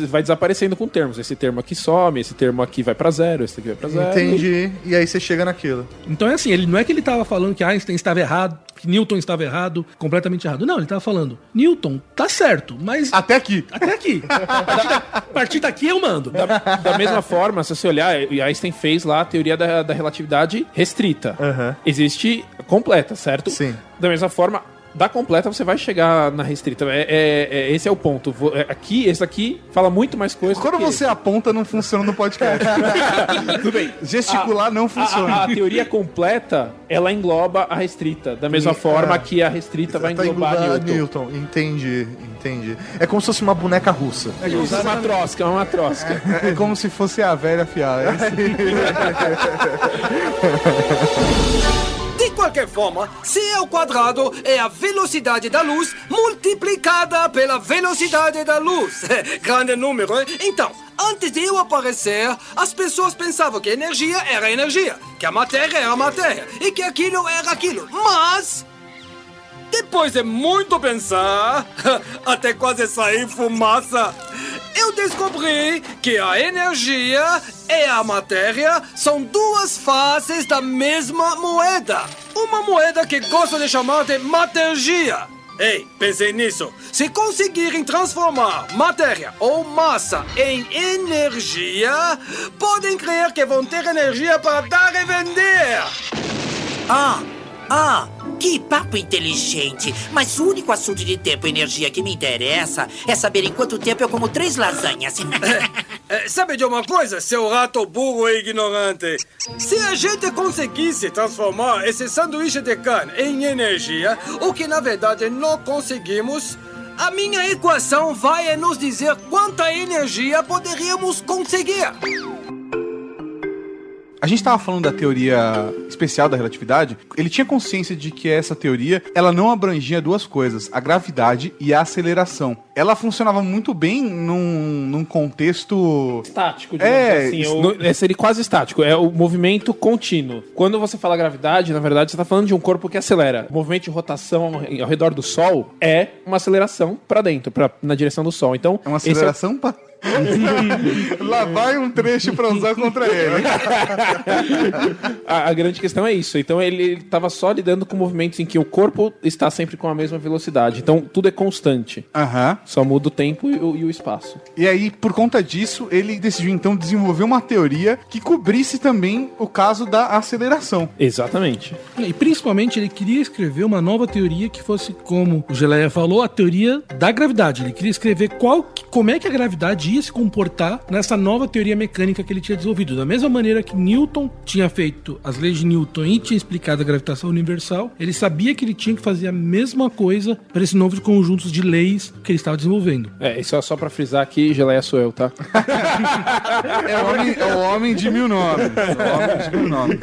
vai desaparecendo com termos. Esse termo aqui some, esse termo aqui vai pra zero, esse aqui vai pra zero. Entendi. E aí você chega naquilo. Então é assim, ele não é que ele estava falando que Einstein estava errado, que Newton estava errado, completamente errado. Não, ele estava falando, Newton tá certo, mas Até aqui. até aqui. A partir, da- a partir daqui eu mando. Da, da mesma forma, se você olhar, Einstein fez lá a teoria da, da relatividade restrita. Aham. Existe completa, certo? Sim. Da mesma forma, da completa você vai chegar na restrita. É, é- é- esse é o ponto. É, Aqui, esse aqui fala muito mais coisa. Quando do que você aponta, não funciona no podcast. Tudo bem. Gesticular não A, funciona. a- a teoria completa, ela engloba a restrita. Da mesma E- forma é. que a restrita vai englobar englobando Newton. Entendi, entendi. É como se fosse uma boneca russa. É uma matrosca, é uma matrosca. É, é como se fosse a velha fiada. É isso. Qualquer forma, C ao quadrado é a velocidade da luz multiplicada pela velocidade da luz. Grande número, hein? Então, antes de eu aparecer, as pessoas pensavam que energia era energia, que a matéria era matéria e que aquilo era aquilo. Mas. Depois de muito pensar, até quase sair fumaça, eu descobri que a energia e a matéria são duas faces da mesma moeda. Uma moeda que gosto de chamar de matergia. Ei, pensei nisso. Se conseguirem transformar matéria ou massa em energia, podem crer que vão ter energia para dar e vender. Ah, ah, que papo inteligente. Mas o único assunto de tempo e energia que me interessa é saber em quanto tempo eu como três lasanhas. É, sabe de uma coisa, seu rato burro e ignorante? Se a gente conseguisse transformar esse sanduíche de carne em energia, o que na verdade não conseguimos, a minha equação vai nos dizer quanta energia poderíamos conseguir. A gente tava falando da teoria especial da relatividade. Ele tinha consciência de que essa teoria, ela não abrangia duas coisas, a gravidade e a aceleração. Ela funcionava muito bem num, num contexto estático, É, assim. isso- o- é, seria quase estático. É o movimento contínuo. Quando você fala gravidade, na verdade, você está falando de um corpo que acelera. O movimento de rotação ao- redor do Sol é uma aceleração para dentro, pra, na direção do Sol. Então, É uma esse é aceleração pra... Lá vai um trecho pra usar contra ele. a, a grande questão é isso. Então ele estava só lidando com movimentos em que o corpo está sempre com a mesma velocidade. Então tudo é constante. Aham. Só muda o tempo e o, e o espaço. E aí, por conta disso, ele decidiu então desenvolver uma teoria que cobrisse também o caso da aceleração. Exatamente. E principalmente ele queria escrever uma nova teoria que fosse, como o Geleia falou, a teoria da gravidade. Ele queria escrever qual, que- como é que a gravidade ia se comportar nessa nova teoria mecânica que ele tinha desenvolvido. Da mesma maneira que Newton tinha feito as leis de Newton e tinha explicado a gravitação universal, ele sabia que ele tinha que fazer a mesma coisa para esse novo conjunto de leis que ele estava desenvolvendo. É, isso é só pra frisar que Geleia sou eu, tá? É o homem, é o homem de mil nomes. É o homem de mil nomes.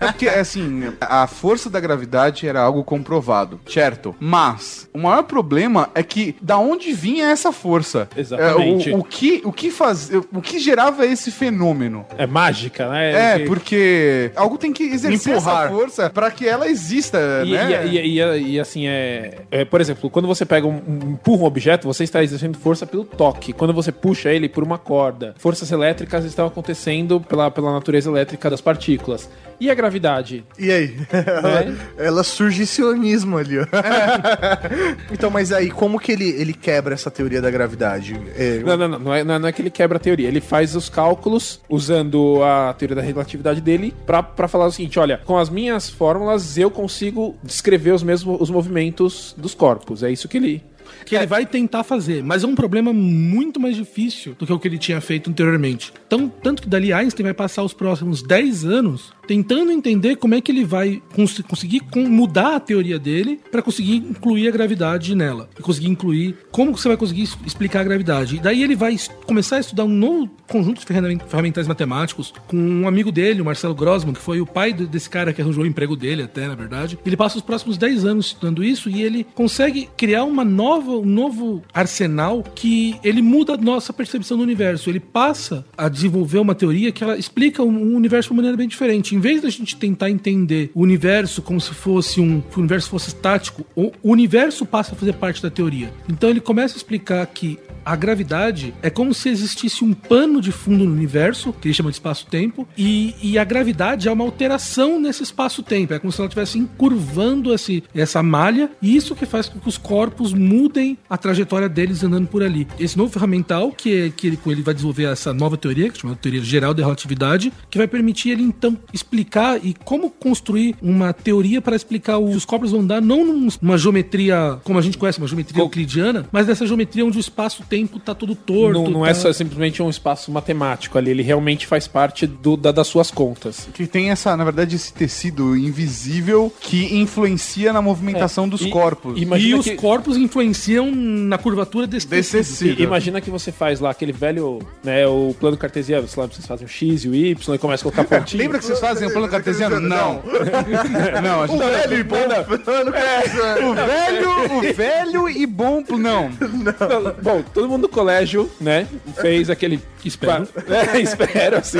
É porque, assim, a força da gravidade era algo comprovado, certo? Mas o maior problema é que da onde vinha essa força? Exatamente. É, o, o que, o, que faz, o que gerava esse fenômeno? É mágica, né? É, Que- porque algo tem que exercer Empurrar. essa força pra que ela exista, E, né? e- e- e- e, assim, é, é, Por exemplo, quando você pega um, um- empurra um objeto, você está exercendo força pelo toque. Quando você puxa ele por uma corda, forças elétricas estão acontecendo pela, pela natureza elétrica das partículas. E a gravidade? E aí? Ela, ela surge sionismo ali, ó. então, mas aí, como que ele, ele quebra essa teoria da gravidade? É, Não, não, não. Não é, não é, não é que ele quebra a teoria. Ele faz os cálculos usando a teoria da relatividade dele pra, pra falar o seguinte: olha, com as minhas fórmulas eu consigo descrever os mesmos os movimentos dos corpos. É isso que ele. que ele vai tentar fazer, mas é um problema muito mais difícil do que o que ele tinha feito anteriormente. Então, tanto que dali Einstein vai passar os próximos 10 anos tentando entender como é que ele vai cons conseguir mudar a teoria dele para conseguir incluir a gravidade nela. E conseguir incluir como você vai conseguir explicar a gravidade. E daí ele vai começar a estudar um novo conjunto de ferramen- ferramentais matemáticos com um amigo dele, o Marcelo Grossman, que foi o pai desse cara que arranjou o emprego dele até, na verdade. Ele passa os próximos 10 anos estudando isso e ele consegue criar uma nova, um novo arsenal que ele muda a nossa percepção do universo. Ele passa a desenvolver uma teoria que ela explica o o universo de uma maneira bem diferente. Em vez da gente tentar entender o universo como se fosse um, o universo fosse estático, o o universo passa a fazer parte da teoria. Então ele começa a explicar que a gravidade é como se existisse um pano de fundo no universo, que ele chama de espaço-tempo, e, e a gravidade é uma alteração nesse espaço-tempo. É como se ela estivesse encurvando esse, essa malha, e isso que faz com que os corpos mudem a trajetória deles andando por ali. Esse novo ferramental, que, é- que ele, ele vai desenvolver essa nova teoria, que chama teoria geral da relatividade, que vai permitir ele então explicar e como construir uma teoria para explicar o- os corpos vão andar não num- numa geometria como a gente conhece, uma geometria Co- euclidiana, mas dessa geometria onde o espaço-tempo tá todo torto. Não, não tá- é só simplesmente um espaço matemático ali, ele realmente faz parte do, da- das suas contas. Que tem essa, na verdade, esse tecido invisível que influencia na movimentação dos E- corpos. E os que- corpos influenciam na curvatura desse, Desse tecido. tecido. E- Imagina que você faz lá aquele velho, né, o plano cartesiano, sei lá, vocês fazem o X e o Y e começa a colocar pontinho. Lembra que vocês fazem o plano cartesiano? Não. Não, a gente O velho e bom plano cartesiano. O velho, o velho e bom. Não. Bom, todo mundo do colégio, né, fez aquele... Espero. É, espero, assim.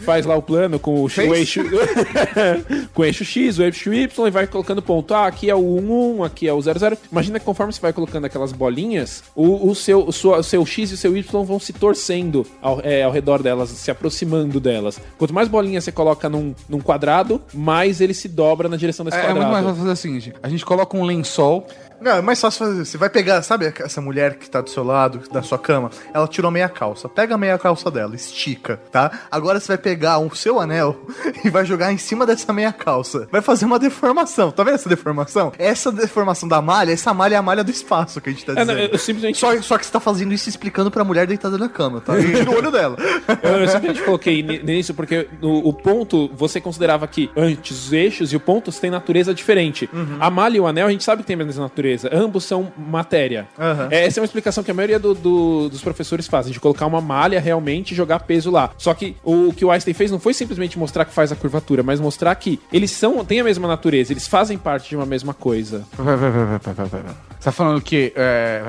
Faz lá o plano com o, o eixo... com o eixo X, o eixo Y e vai colocando ponto. Ah, aqui é o 1, 1, aqui é o 0, 0. Imagina que conforme você vai colocando aquelas bolinhas, o, o seu, o, sua- o seu X e o seu Y vão se torcendo ao, é, ao redor delas, se aproximando delas. Quanto mais bolinhas você coloca num, num quadrado, mais ele se dobra na direção desse É, é muito quadrado. mais fácil fazer o seguinte: a gente coloca um lençol. Não, é mais fácil fazer. Você vai pegar, sabe essa mulher que tá do seu lado, da sua cama? Ela tirou meia calça. Pega a meia calça dela, estica, tá? Agora você vai pegar o seu anel e vai jogar em cima dessa meia calça. Vai fazer uma deformação. Tá vendo essa deformação? Essa deformação da malha, essa malha é a malha do espaço que a gente tá É, dizendo. não, eu simplesmente Só, só que você tá fazendo isso explicando pra mulher deitada na cama, tá? Tira o olho dela. Eu, eu simplesmente coloquei ni- nisso porque no, o ponto você considerava que antes os eixos e o ponto têm natureza diferente. Uhum. A malha e o anel a gente sabe que tem a mesma natureza. Ambos são matéria. Aham. É, Essa é uma explicação que a maioria do- do- dos professores fazem, de colocar uma malha realmente e jogar peso lá. Só que o, que o Einstein fez não foi simplesmente mostrar que faz a curvatura, mas mostrar que eles são têm a mesma natureza, eles fazem parte de uma mesma coisa. Você tá falando que. É.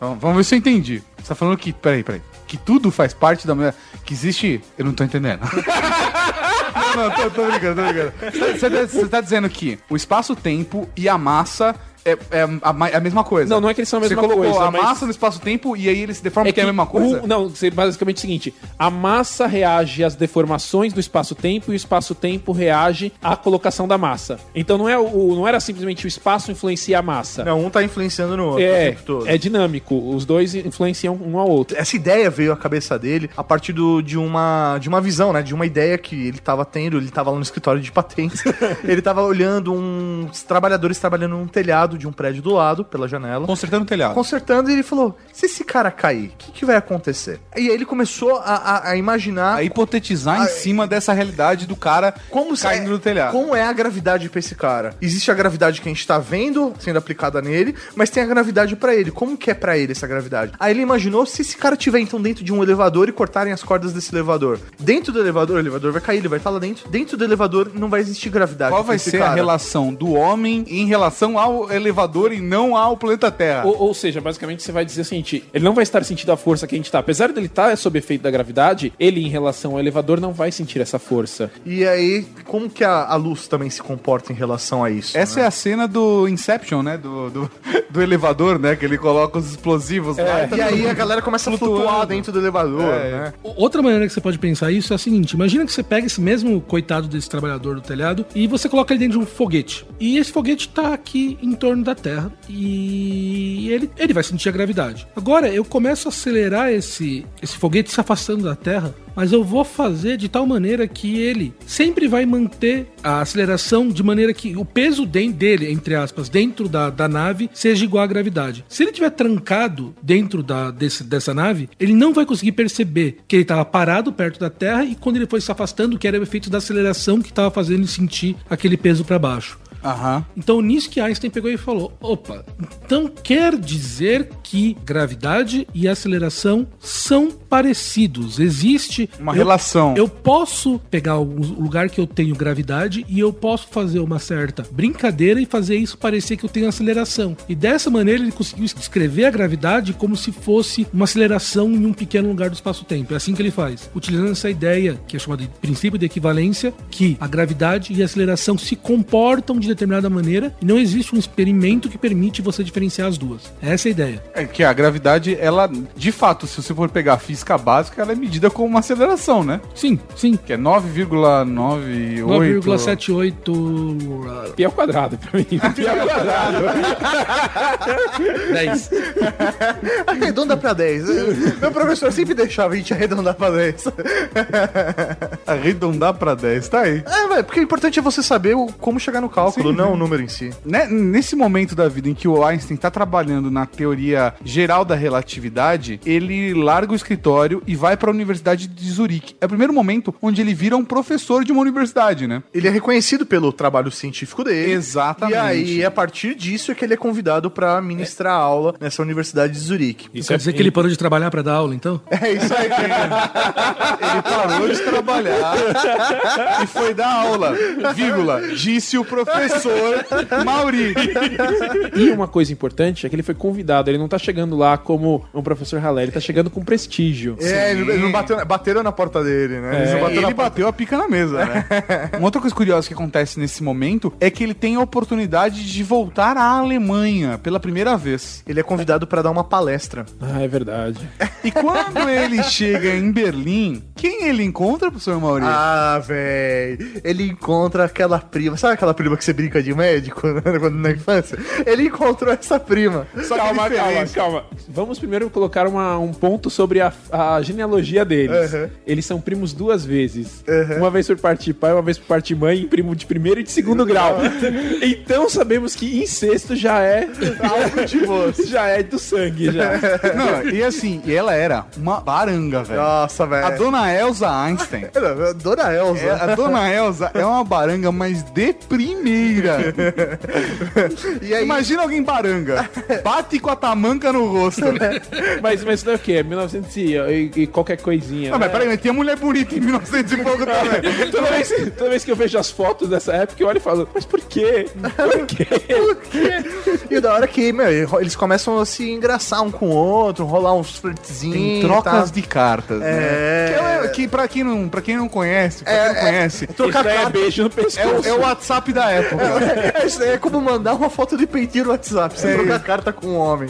Vamos- ver se eu entendi. Você tá falando que. Peraí, peraí. Que tudo faz parte da mulher. Que existe. Eu não tô entendendo. não, não, tô, tô brincando, tô brincando. Você tá, você tá dizendo que o espaço-tempo e a massa. É, é a, é a mesma coisa. Não, não é que eles são a mesma Você colocou coisa, a mas- massa no espaço-tempo e aí eles se deformam porque é a mesma coisa? um- não, basicamente é o seguinte: a massa reage às deformações do espaço-tempo e o espaço-tempo reage à colocação da massa. Então não, é o, não era simplesmente o espaço influencia a massa. Não, um tá influenciando no outro o é, tempo todo. é dinâmico. Os dois influenciam um ao outro. essa ideia veio à cabeça dele a partir do- de, uma, de uma visão, né? De uma ideia que ele tava tendo, ele tava lá no escritório de patentes, ele tava olhando uns trabalhadores trabalhando num telhado de um prédio do lado, pela janela. Consertando o telhado. Consertando, e ele falou: se esse cara cair, o que, que vai acontecer? E aí ele começou a, a- a imaginar A hipotetizar em cima dessa realidade do cara como caindo é, do telhado. Como é a gravidade pra esse cara? Existe a gravidade que a gente tá vendo sendo aplicada nele, mas tem a gravidade pra ele. Como que é pra ele essa gravidade? Aí ele imaginou se esse cara tiver então dentro de um elevador e cortarem as cordas desse elevador. Dentro do elevador, o elevador vai cair, ele vai estar lá dentro. Dentro do elevador não vai existir gravidade. Qual vai ser a cara. relação do homem em relação ao elevador e não ao planeta Terra? Ou, ou seja, basicamente você vai dizer o seguinte: ele não vai estar sentindo a força que a gente tá. Apesar dele estar sob efeito da gravidade, ele, em relação ao elevador, não vai sentir essa força. E aí, como que a, a luz também se comporta em relação a isso? Essa é a cena do Inception, né? Do, do, do elevador, né? Que ele coloca os explosivos lá. E aí a galera começa a flutuar Flutuando. dentro do elevador, É, né? Outra maneira que você pode pensar isso é a seguinte: imagina que você pega esse mesmo coitado desse trabalhador do telhado e você coloca ele dentro de um foguete. E esse foguete tá aqui em torno torno da Terra e ele, ele vai sentir a gravidade. Agora eu começo a acelerar esse, esse foguete se afastando da Terra, mas eu vou fazer de tal maneira que ele sempre vai manter a aceleração de maneira que o peso de- dele, entre aspas, dentro da, da nave seja igual à gravidade. Se ele estiver trancado dentro da, desse, dessa nave, ele não vai conseguir perceber que ele estava parado perto da Terra e quando ele foi se afastando, que era o efeito da aceleração que estava fazendo ele sentir aquele peso para baixo. Aham. Então, nisso que Einstein pegou e falou: opa, então quer dizer que gravidade e aceleração são parecidos. Existe Uma eu- relação. Eu posso pegar o lugar que eu tenho gravidade e eu posso fazer uma certa brincadeira e fazer isso parecer que eu tenho aceleração. E dessa maneira ele conseguiu descrever a gravidade como se fosse uma aceleração em um pequeno lugar do espaço-tempo. É assim que ele faz, utilizando essa ideia que é chamada de princípio de equivalência, que a gravidade e a aceleração se comportam de determinada maneira e não existe um experimento que permite você diferenciar as duas. Essa é a ideia. É que a gravidade, ela, de fato, se você for pegar a física básica, ela é medida como uma aceleração, né? Sim, sim. Que é 9,98. 9,78 Pi ao quadrado pra mim. Pi ao quadrado. 10. Arredonda pra 10. Meu professor sempre deixava a gente arredondar pra 10. Arredondar pra 10, tá aí. É, velho, porque o importante é você saber como chegar no cálculo, Sim. Não o número em si. Né, nesse momento da vida em que o Einstein está trabalhando na teoria geral da relatividade, ele larga o escritório e vai para a Universidade de Zurique. É o primeiro momento onde ele vira um professor de uma universidade, né? Ele é reconhecido pelo trabalho científico dele. Exatamente. E aí, a partir disso, é que ele é convidado pra ministrar aula nessa Universidade de Zurique. Isso Quer é dizer que ele parou de trabalhar pra dar aula, então? É isso aí. Ele parou de trabalhar e foi dar aula. Vírgula. Disse o professor Mauri. E uma coisa importante é que ele foi convidado. Ele não tá chegando lá como um professor ralé, ele tá chegando com prestígio. É, ele, ele não bateu, bateram na porta dele, né? Não bateram Ele na porta. bateu a pica na mesa, né? Uma outra coisa curiosa que acontece nesse momento é que ele tem a oportunidade de voltar à Alemanha pela primeira vez. Ele é convidado pra dar uma palestra. Ah, é verdade. E quando ele chega em Berlim, quem ele encontra, professor Mauri? Ah, véi. Ele encontra aquela prima. Sabe aquela prima que você brinca de médico né, quando na infância? Ele encontrou essa prima. Só que calma, calma, diferente. calma. Vamos primeiro colocar uma- um ponto sobre a, a genealogia deles. Uhum. Eles são primos duas vezes. Uhum. Uma vez por parte de pai, uma vez por parte de mãe, primo de primeiro e de segundo grau. então sabemos que incesto já é algo de você. Já é do sangue, já. Não, e assim, e ela era uma baranga, velho. Nossa, velho. A dona Elsa Einstein. Dona Elza. é- a dona Elsa é uma baranga, mas de E aí, Imagina alguém baranga. Bate com a tamanca no rosto. Mas, mas isso é o quê? 1900 e, e- e qualquer coisinha. Não, mas né? peraí, mas tinha mulher bonita em 1900 e pouco também. Toda vez, toda vez que eu vejo as fotos dessa época, eu olho e falo, mas por quê? Por quê? e da hora que, meu, eles começam a se engraçar um com o outro, rolar uns flirtzinhos. Tem trocas de cartas, né? É. Que, é- que pra, quem não, pra quem não conhece, pra quem não conhece, Trocar é beijo no é, pescoço. é o WhatsApp da época. É, isso é como mandar uma foto de peitinho no WhatsApp, você trocar carta com um homem.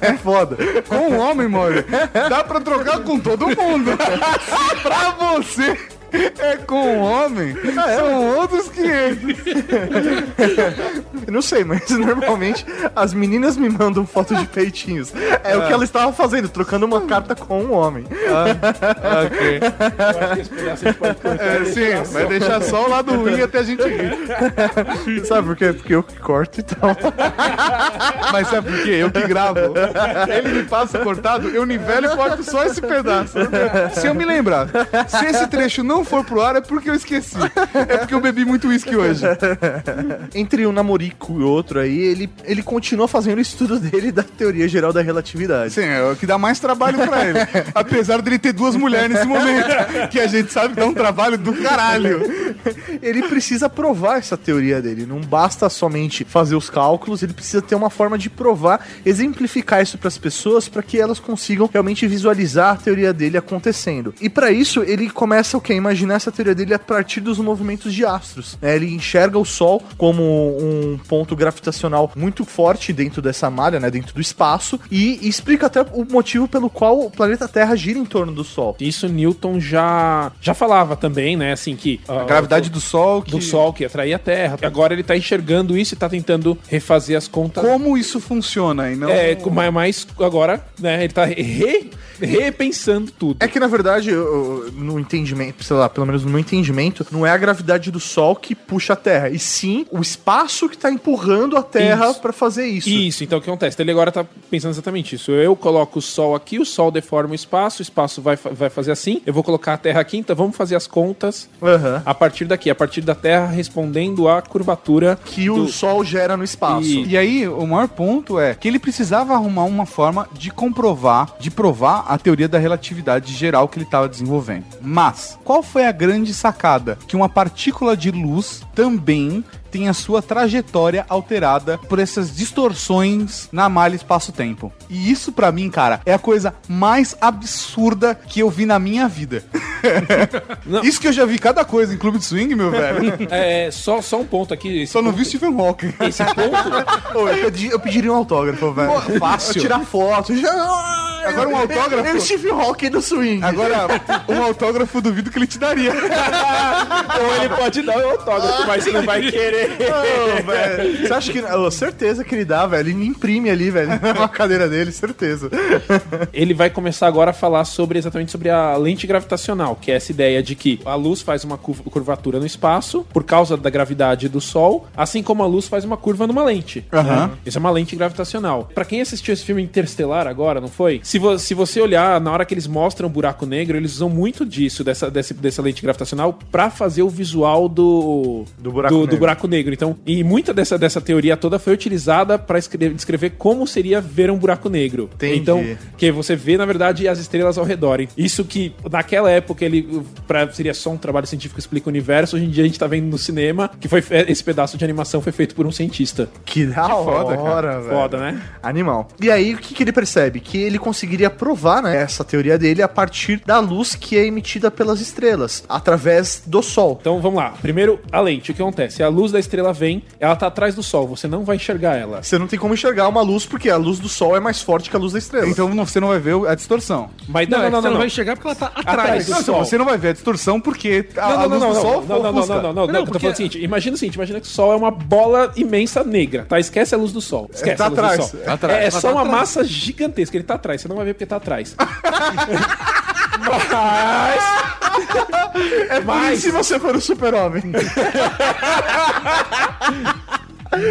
É foda. Com um homem, mano, dá pra trocar com todo mundo. pra você é com um homem, são outros 500. Não sei, mas normalmente as meninas me mandam foto de peitinhos. É o que ela estava fazendo, trocando uma carta com um homem. ok. Eu acho que esse pode cortar. É, sim, vai deixar só o lado ruim até a gente rir. Sabe por quê? Porque eu que corto e tal. Mas sabe por quê? Eu que gravo. Ele me passa cortado, eu nivelo e corto só esse pedaço. Se eu me lembrar, se esse trecho não for pro ar, é porque eu esqueci. É porque eu bebi muito uísque hoje. Entre um namorico e outro aí, ele, ele continua fazendo o estudo dele da teoria geral da relatividade. Sim, é o que dá mais trabalho pra ele. Apesar dele ter duas mulheres nesse momento. Que a gente sabe que dá um trabalho do caralho. Ele precisa provar essa teoria dele. Não basta somente fazer os cálculos, ele precisa ter uma forma de provar, exemplificar isso para as pessoas para que elas consigam realmente visualizar a teoria dele acontecendo. E para isso ele começa o que? Imagina imaginar essa teoria dele a partir dos movimentos de astros. né? Ele enxerga o Sol como um ponto gravitacional muito forte dentro dessa malha, né? Dentro do espaço, e explica até o motivo pelo qual o planeta Terra gira em torno do Sol. Isso Newton já já falava também, né? Assim que A gravidade do Sol que... do Sol que atraía a Terra. Agora ele tá enxergando isso e tá tentando refazer as contas. Como isso funciona e não... É, mas, mas agora, né, ele tá re- repensando tudo. É que, na verdade, eu- eu- no entendimento, sei lá, pelo menos no meu entendimento, não é a gravidade do Sol que puxa a Terra, e sim o espaço que tá empurrando a Terra pra fazer isso. Isso, então o que acontece? Ele agora tá pensando exatamente isso. Eu coloco o Sol aqui, o Sol deforma o espaço, o espaço vai, vai fazer assim, eu vou colocar a Terra aqui, então vamos fazer as contas Aham. a partir daqui, a partir da Terra respondendo à curvatura Que o Sol gera no espaço. E- E aí, o maior ponto é que ele precisava arrumar uma forma de comprovar, de provar a teoria da relatividade geral que ele estava desenvolvendo. Mas, qual foi a grande sacada? Que uma partícula de luz também tem a sua trajetória alterada por essas distorções na malha espaço-tempo. E isso, pra mim, cara, é a coisa mais absurda que eu vi na minha vida. Não. Isso que eu já vi cada coisa em Clube de Swing, meu velho. É, só, só um ponto aqui. Só não ponto- vi Stephen Hawking. Esse ponto, Ô, eu, pedi- eu pediria um autógrafo, velho. Pô, fácil. Eu tirar foto. Agora um autógrafo? Eu Steve Hawking do swing. Agora, um autógrafo eu duvido que ele te daria. ou ele pode dar o autógrafo, mas você não vai querer. Velho. Você acha que. ô, certeza que ele dá, velho. Ele imprime ali, velho. Na cadeira dele, certeza. Ele vai começar agora a falar sobre exatamente sobre a lente gravitacional, que é essa ideia de que a luz faz uma cu- curvatura no espaço por causa da gravidade do Sol, assim como a luz faz uma curva numa lente. Aham. Né? Isso é uma lente gravitacional. Pra quem assistiu esse filme Interstellar agora, não foi? Se, vo- se você olhar na hora que eles mostram o buraco negro, eles usam muito disso, dessa, desse- dessa lente gravitacional, pra fazer o visual do, Do buraco do, negro. buraco negro. Então, e muita dessa, dessa teoria toda foi utilizada pra escrever, descrever como seria ver um buraco negro. Entendi. Então, que você vê, na verdade, as estrelas ao redor. Isso que, naquela época, ele pra, seria só um trabalho científico que explica o universo. Hoje em dia a gente tá vendo no cinema que foi esse pedaço de animação foi feito por um cientista. Que da foda, hora, cara. velho. Foda, né? Animal. E aí, o que, que ele percebe? Que ele conseguiria provar né, essa teoria dele a partir da luz que é emitida pelas estrelas, através do Sol. Então vamos lá. Primeiro, a lente. O que acontece? A luz da estrela vem, ela tá atrás do Sol, você não vai enxergar ela. Você não tem como enxergar uma luz porque a luz do Sol é mais forte que a luz da estrela. Então não- você não vai ver a distorção. Mas Não, não, é não, não, você não. não vai enxergar porque ela tá atrás. Atrás do Não, Sol. você não vai ver a distorção porque a, Não, a não, luz não, do não, sol não, não, não, não, não, não, não, porque- o seguinte, imagina o seguinte, imagina que o Sol é uma bola imensa negra, tá? Esquece a luz do Sol. Esquece tá a luz atrás. do Sol. Tá atrás. É, é Tá só uma atrás. massa gigantesca, ele tá atrás, você não vai ver porque tá atrás. Mas... é isso se você for o super-homem.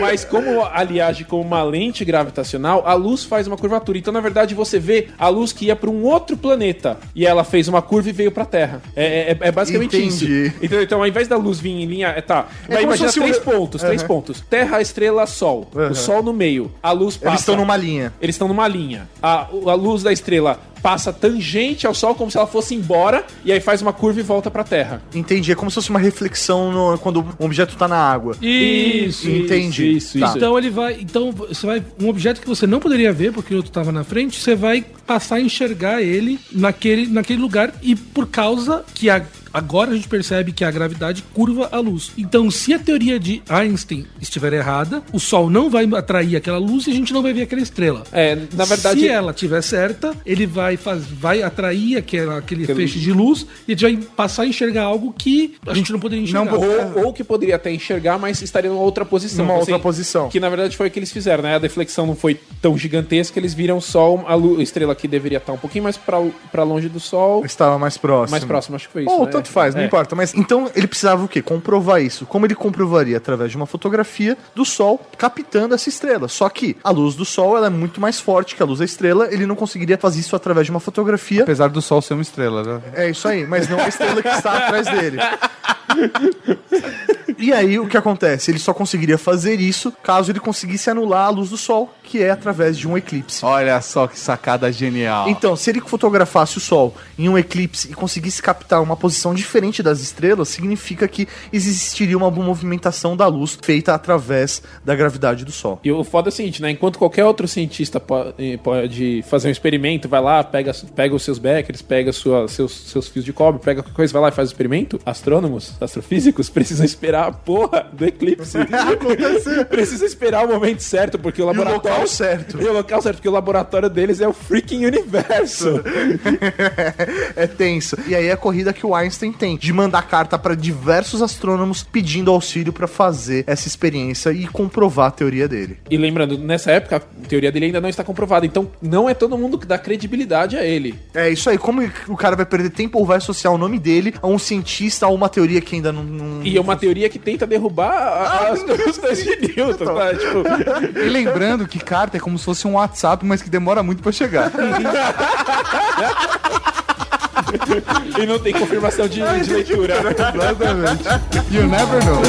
Mas como ali age como uma lente gravitacional, a luz faz uma curvatura. Então, na verdade, você vê a luz que ia para um outro planeta e ela fez uma curva e veio para a Terra. É, é- é basicamente Entendi. isso. Então, então, ao invés da luz vir em linha, é, tá. É Vai imaginar três pontos, três Aham. pontos. Terra, estrela, Sol. Aham. O Sol no meio. A luz passa. Eles estão numa linha. Eles estão numa linha. A, a luz da estrela passa tangente ao Sol como se ela fosse embora e aí faz uma curva e volta para a Terra. Entendi. É como se fosse uma reflexão no- quando um objeto tá na água. Isso, Entendi. Isso, Tá. isso. Então ele vai. Então você vai. Um objeto que você não poderia ver, porque o outro estava na frente, você vai passar a enxergar ele naquele, naquele lugar. E por causa que a- agora a gente percebe que a gravidade curva a luz. Então, se a teoria de Einstein estiver errada, o Sol não vai atrair aquela luz e a gente não vai ver aquela estrela. É, na verdade. Se ela estiver certa, ele vai, faz, vai atrair aquela, aquele feixe de luz e a gente vai passar a enxergar algo que a gente não poderia enxergar. Ou, ou que poderia até enxergar, mas estaria numa outra posição. Numa Assim, outra posição. Que na verdade foi o que eles fizeram, né? A deflexão não foi tão gigantesca, eles viram só a, lu- a estrela que deveria estar um pouquinho mais pra, pra longe do Sol. Estava mais próximo. Mais próximo, acho que foi isso. Ou né? Tanto faz, não É. importa. Mas então ele precisava o quê? Comprovar isso. Como ele comprovaria? Através de uma fotografia do Sol captando essa estrela. Só que a luz do Sol ela é muito mais forte que a luz da estrela. Ele não conseguiria fazer isso através de uma fotografia. Apesar do sol ser uma estrela, né? É isso aí, mas não a estrela que está atrás dele. E aí o que acontece? Ele só conseguiria fazer isso caso ele conseguisse anular a luz do Sol, que é através de um eclipse. Olha só que sacada genial. Então, se ele fotografasse o Sol em um eclipse e conseguisse captar uma posição diferente das estrelas, significa que existiria uma movimentação da luz feita através da gravidade do Sol. E o foda é o seguinte, né? Enquanto qualquer outro cientista eh, pode fazer um experimento, vai lá, pega, pega os seus beckers, pega sua- seus, seus fios de cobre, pega qualquer coisa, vai lá e faz o experimento, astrônomos, astrofísicos, precisam esperar a porra do eclipse. Precisam esperar o momento certo, porque o laboratório... local certo. E o local certo, porque o laboratório deles é o freaking universo. é tenso. E aí é a corrida que o Einstein tem de mandar carta para diversos astrônomos pedindo auxílio para fazer essa experiência e comprovar a teoria dele. E lembrando, nessa época, a teoria dele ainda não está comprovada, então não é todo mundo que dá credibilidade a ele. É isso aí. Como o cara vai perder tempo ou vai associar o nome dele a um cientista ou uma teoria que ainda não. não- E é uma teoria que tenta derrubar a- as teorias de Newton, tá? Tipo, E lembrando que carta é como se fosse um WhatsApp, mas que demora muito pra chegar. e não tem confirmação de, de leitura. Exatamente. You never know.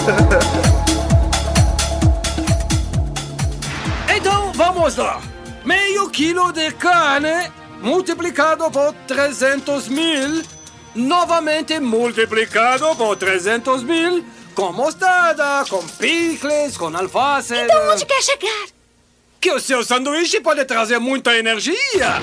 Então vamos lá. Meio quilo de carne multiplicado por 300 mil, novamente multiplicado por 300 mil, com mostarda, com picles, com alface. Então onde quer chegar? Que o seu sanduíche pode trazer muita energia.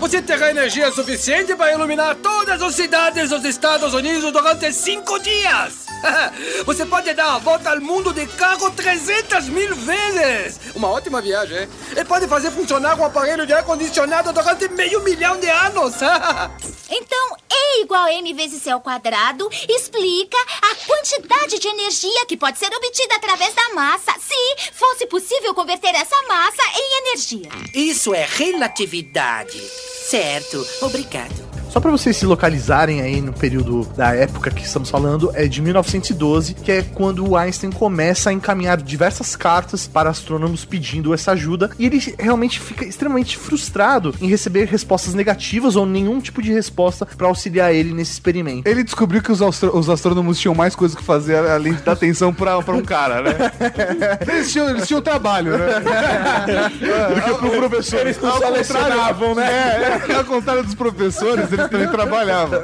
Você terá energia suficiente para iluminar todas as cidades dos Estados Unidos durante cinco dias. Você pode dar a volta ao mundo de carro 300 mil vezes. Uma ótima viagem, hein? E pode fazer funcionar um aparelho de ar-condicionado durante meio milhão de anos. Então, E igual a M vezes C ao quadrado explica a quantidade de energia que pode ser obtida através da massa se fosse possível converter essa massa em energia. Isso é relatividade. Certo, obrigado. Só pra vocês se localizarem aí no período da época que estamos falando, é de 1912, que é quando o Einstein começa a encaminhar diversas cartas para astrônomos pedindo essa ajuda, e ele realmente fica extremamente frustrado em receber respostas negativas ou nenhum tipo de resposta para auxiliar ele nesse experimento. Ele descobriu que os, os astrônomos tinham mais coisas que fazer além de dar atenção pra, pra um cara, né? Eles tinham, eles tinham trabalho, né? Do que pro professor. Eles não selecionavam, né? É, é, ao contrário dos professores, eles também trabalhavam.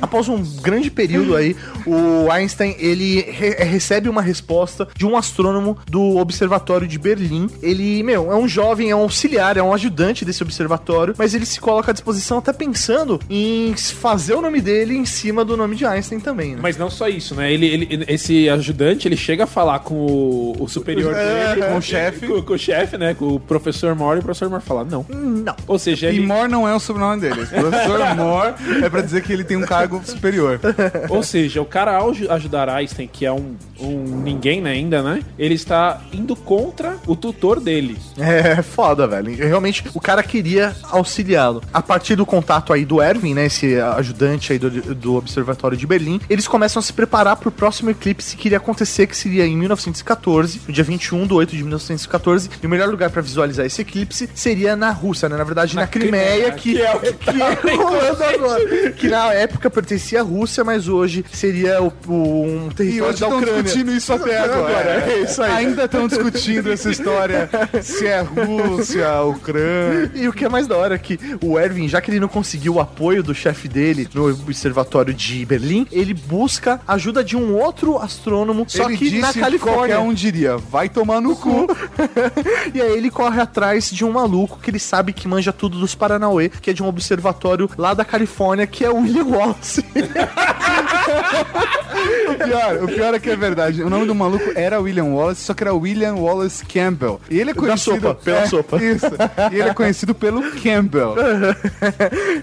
Após um grande período aí, o Einstein ele re- recebe uma resposta de um astrônomo do observatório de Berlim. Ele, meu, é um jovem, é um auxiliar, é um ajudante desse observatório, mas ele se coloca à disposição até pensando em fazer o nome dele em cima do nome de Einstein também, né? Mas não só isso, né? Ele, ele- esse ajudante, ele chega a falar com o, o superior É, dele, com o chefe. com, com o chefe, né? Com o professor Moore, e o professor Moore fala, não. Não. Ou seja, E ele, Moore não é o sobrenome dele. Professor Moore é pra dizer que ele tem um cargo superior. ou seja, o cara ao ju- ajudar Einstein, que é um, um ninguém né, ainda, né? Ele está indo contra o tutor dele. É foda, velho. Realmente, o cara queria auxiliá-lo. A partir do contato aí do Erwin, né, esse ajudante aí do, do Observatório de Berlim, eles começam a se preparar pro próximo eclipse que iria acontecer, que seria em 1914, no dia 21 de 8 de 1914. E o melhor lugar pra visualizar esse eclipse seria na Rússia, né? Na verdade, na, Crimeia, Crimeia, que, que é o que que é rolando agora. Que na época pertencia à Rússia, mas hoje seria o, o- um E território hoje da estão Ucrânia. discutindo isso até agora. É isso aí. Ainda estão discutindo essa história se é Rússia, Ucrânia. E o que é mais da hora é que o Erwin, já que ele não conseguiu o apoio do chefe dele no observatório de Berlim, ele busca a ajuda de um outro astrônomo, só Ele que na Califórnia. qualquer um diria, vai tomar no cu. e aí ele corre atrás de um maluco que ele sabe que manja tudo dos Paranauê, que é de um observatório lá da Califórnia, que é o William Wallace. O pior, o pior é que é verdade. O nome do maluco era William Wallace, só que era William Wallace Campbell. E ele é conhecido... sopa, pela é, sopa. Isso. E ele é conhecido pelo Campbell.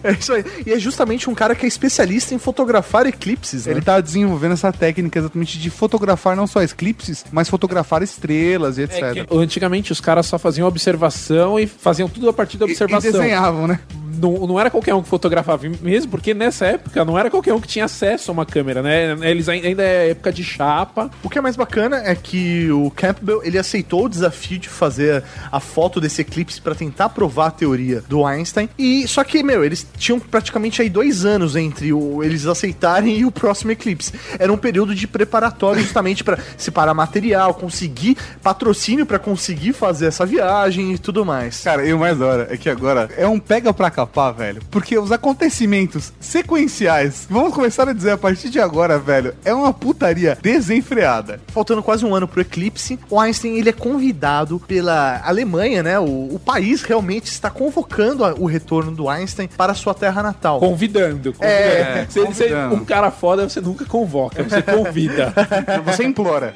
é isso aí. E é justamente um cara que é especialista em fotografar eclipses, né? Ele tá desenvolvendo essa técnica exatamente de fotografar não só eclipses, mas fotografar estrelas e etc. É que, antigamente os caras só faziam observação e faziam tudo a partir da E- observação. E desenhavam, né? Não, não era qualquer um que fotografava, mesmo porque nessa época não era qualquer um que tinha acesso a uma câmera, né? Eles ai- ainda é época de chapa. O que é mais bacana é que o Campbell ele aceitou o desafio de fazer a foto desse eclipse pra tentar provar a teoria do Einstein. E só que, meu, eles tinham praticamente aí dois anos entre o, eles aceitarem e o próximo eclipse. Era um período de preparatório justamente pra separar material, conseguir patrocínio pra conseguir fazer essa viagem e tudo mais. Cara, e o mais da hora é que agora é um pega pra capar, velho. Porque os acontecimentos sequenciais, vamos começar a dizer a partir de agora, velho, é uma putaria desenfreada. Faltando quase um ano pro eclipse, o Einstein ele é convidado pela Alemanha, né? O, o país realmente está convocando a- o retorno do Einstein para sua terra natal. Convidando. convidando. É, Você- você- convidando. um cara foda você nunca convoca, você convida. Você implora.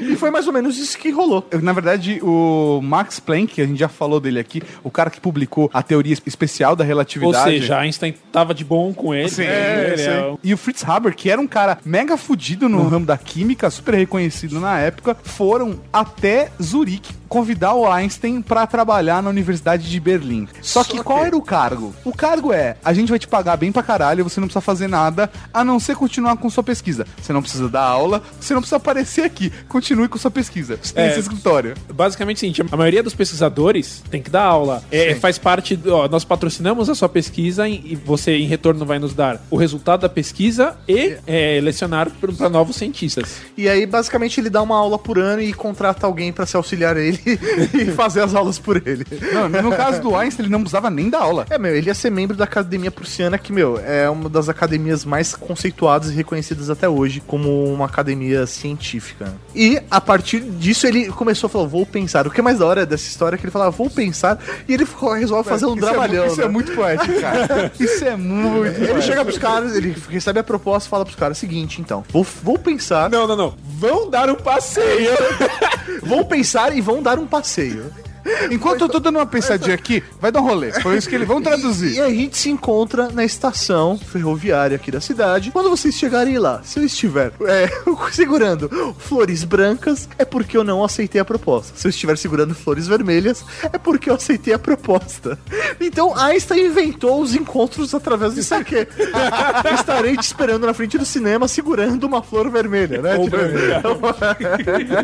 E foi mais ou menos isso que rolou. Na verdade, o Max Planck, que a gente já falou dele aqui, o cara que publicou a teoria especial da Ou relatividade. seja, Einstein tava de bom com ele. Sim, né? Ele é o- E o Fritz Haber, que era um cara mega fudido no ramo da química, super reconhecido na época, foram até Zurique convidar o Einstein pra trabalhar na Universidade de Berlim. Só que qual era o cargo? O cargo é: a gente vai te pagar bem pra caralho, você não precisa fazer nada, a não ser continuar com sua pesquisa. Você não precisa dar aula, você não precisa aparecer aqui. Continue com sua pesquisa. Você tem É. esse escritório. Basicamente, é o seguinte, a maioria dos pesquisadores tem que dar aula. É, faz parte, do- ó, nós patrocinamos a sua pesquisa e você, em retorno, vai nos dar o resultado da pesquisa e é, lecionar para novos cientistas. E aí, basicamente, ele dá uma aula por ano e contrata alguém pra se auxiliar ele e fazer as aulas por ele. Não, no caso do Einstein, ele não precisava nem dar aula. É, meu, ele ia ser membro da Academia Prussiana, que, meu, é uma das academias mais conceituadas e reconhecidas até hoje como uma academia científica. E, a partir disso, ele começou a falar, vou pensar. O que é mais da hora dessa história é que ele falava, vou pensar, e ele resolve fazer um Isso é trabalhão. Isso é, né? muito poético, cara. Isso é muito Ele chega pros caras, ele recebe a proposta e fala pros caras, seguinte, então, vou, vou pensar, Não, não, não. Vão dar um passeio. vão pensar e vão dar um passeio. Enquanto eu tô dando uma pensadinha aqui, vai dar um rolê. Foi isso que eles vão E traduzir. a gente se encontra na estação ferroviária aqui da cidade. Quando vocês chegarem lá, se eu estiver é, segurando flores brancas, é porque eu não aceitei a proposta. Se eu estiver segurando flores vermelhas, é porque eu aceitei a proposta. Então Einstein inventou os encontros através disso aqui. Estarei te esperando na frente do cinema segurando uma flor vermelha, né? Ou Tipo, branca.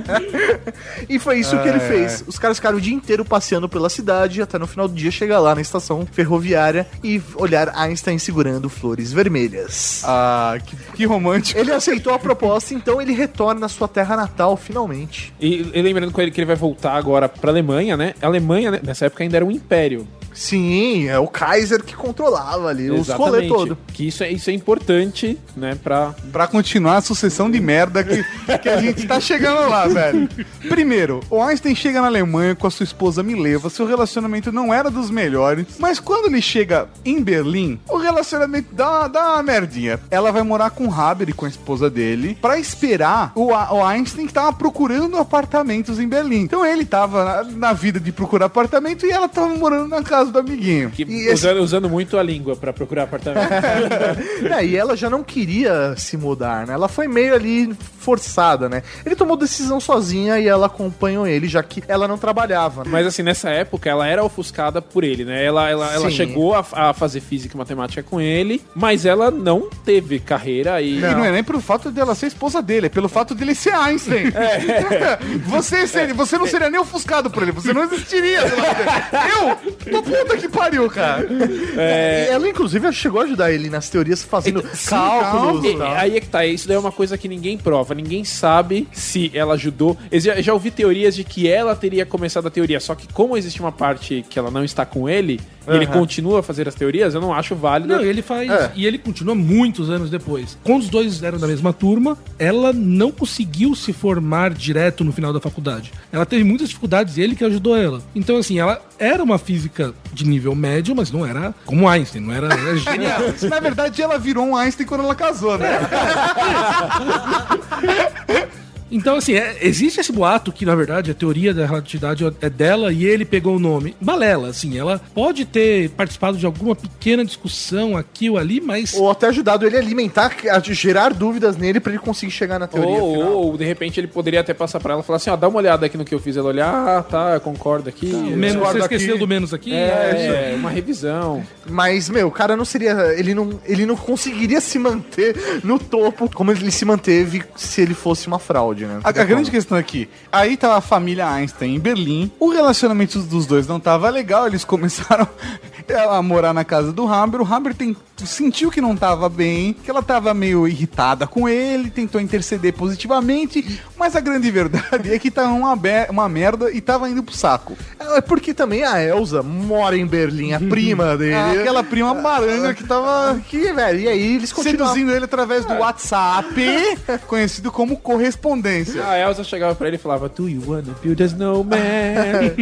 e foi isso que ele fez. Os caras ficaram o dia inteiro passeando pela cidade, até no final do dia chegar lá na estação ferroviária e olhar Einstein segurando flores vermelhas. Ah, que, que romântico. Ele aceitou a proposta, então ele retorna à sua terra natal finalmente. E, e lembrando com ele que ele vai voltar agora pra Alemanha, né? A Alemanha, né, nessa época, ainda era um império. Sim, é o Kaiser que controlava ali os rolê todo. Que isso é, isso é importante, né? Pra. Pra continuar a sucessão de merda que, que a gente tá chegando lá, velho. Primeiro, o Einstein chega na Alemanha com a sua esposa Mileva. Seu relacionamento não era dos melhores. Mas quando ele chega em Berlim, o relacionamento dá, uma- dá uma merdinha. Ela vai morar com o Haber e com a esposa dele pra esperar o, o Einstein que tava procurando apartamentos em Berlim. Então ele tava na, na vida de procurar apartamento e ela tava morando na casa do amiguinho. que- E esse- usando, usando muito a língua pra procurar apartamento. É, e ela já não queria se mudar, né? Ela foi meio ali forçada, né? Ele tomou decisão sozinha e ela acompanhou ele, já que ela não trabalhava. Mas assim, nessa época, ela era ofuscada por ele, né? Ela, ela, ela chegou a, a fazer física e matemática com ele, mas ela não teve carreira e. E não é nem pelo fato dela ser esposa dele, é pelo fato dele ser Einstein. você, seria, você não seria nem ofuscado por ele, você não existiria. Eu? Tô puta que pariu, cara. E ela, inclusive, chegou a ajudar ele nas teorias, fazendo cálculos. Aí é que tá, isso daí é uma coisa que ninguém prova, ninguém sabe se ela ajudou. Eu já, já ouvi teorias de que ela teria começado a teoria, só que como existe uma parte que ela não está com ele, e ele continua a fazer as teorias, eu não acho válido. Não, ele faz. É. E ele continua muitos anos depois. Quando os dois eram da mesma turma, ela não conseguiu se formar direto no final da faculdade. Ela teve muitas dificuldades e ele que ajudou ela. Então, assim, ela era uma física de nível médio, mas não era como Einstein, não era, era genial. Na verdade, ela virou um Einstein quando ela casou, né? Então, assim, é- existe esse boato que, na verdade, a teoria da relatividade é dela e ele pegou o nome. Balela, assim, ela pode ter participado de alguma pequena discussão aqui ou ali, mas. Ou até ajudado ele a alimentar, a gerar dúvidas nele pra ele conseguir chegar na teoria Ou, final. ou, de repente ele poderia até passar pra ela e falar assim, ó, dá uma olhada aqui no que eu fiz. Ela olhar, ah, tá, eu concordo aqui. O menos, discordo você esqueceu aqui. do menos aqui? É, é, uma revisão. Mas, meu, o cara não seria. Ele não, ele não conseguiria se manter no topo como ele se manteve se ele fosse uma fraude, né? A, a grande questão aqui, aí tava a família Einstein em Berlim, o relacionamento dos dois não tava legal, eles começaram a morar na casa do Hamber, o Hamber tem, sentiu que não tava bem, que ela tava meio irritada com ele, tentou interceder positivamente, mas a grande verdade é que tava uma, be- uma merda e tava indo pro saco. É porque também a Elsa mora em Berlim, a prima dele. Ah, Aquela prima baranga que tava Que, velho, e aí eles continuam. seduzindo ele através do WhatsApp, conhecido como correspondência. A Elsa chegava pra ele e falava, do you wanna build a snowman?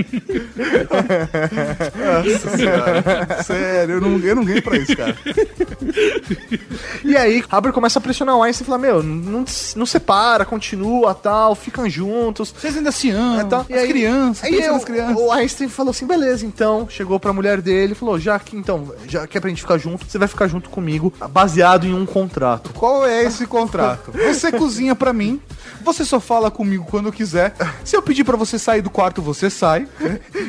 Sério, eu não, eu não ganhei pra isso, cara. E aí, Haber começa a pressionar o Einstein e fala: Meu, não, não separa, continua tal, ficam juntos. Vocês ainda se amam, É, tá. as crianças, Aí eu- crianças. o Einstein falou assim: beleza, então. Chegou pra mulher dele e falou: já que então, já que é pra gente ficar junto, você vai ficar junto comigo, baseado em um contrato. Qual é esse contrato? Você cozinha pra mim, você só fala comigo quando quiser. Se eu pedir pra você sair do quarto, você sai.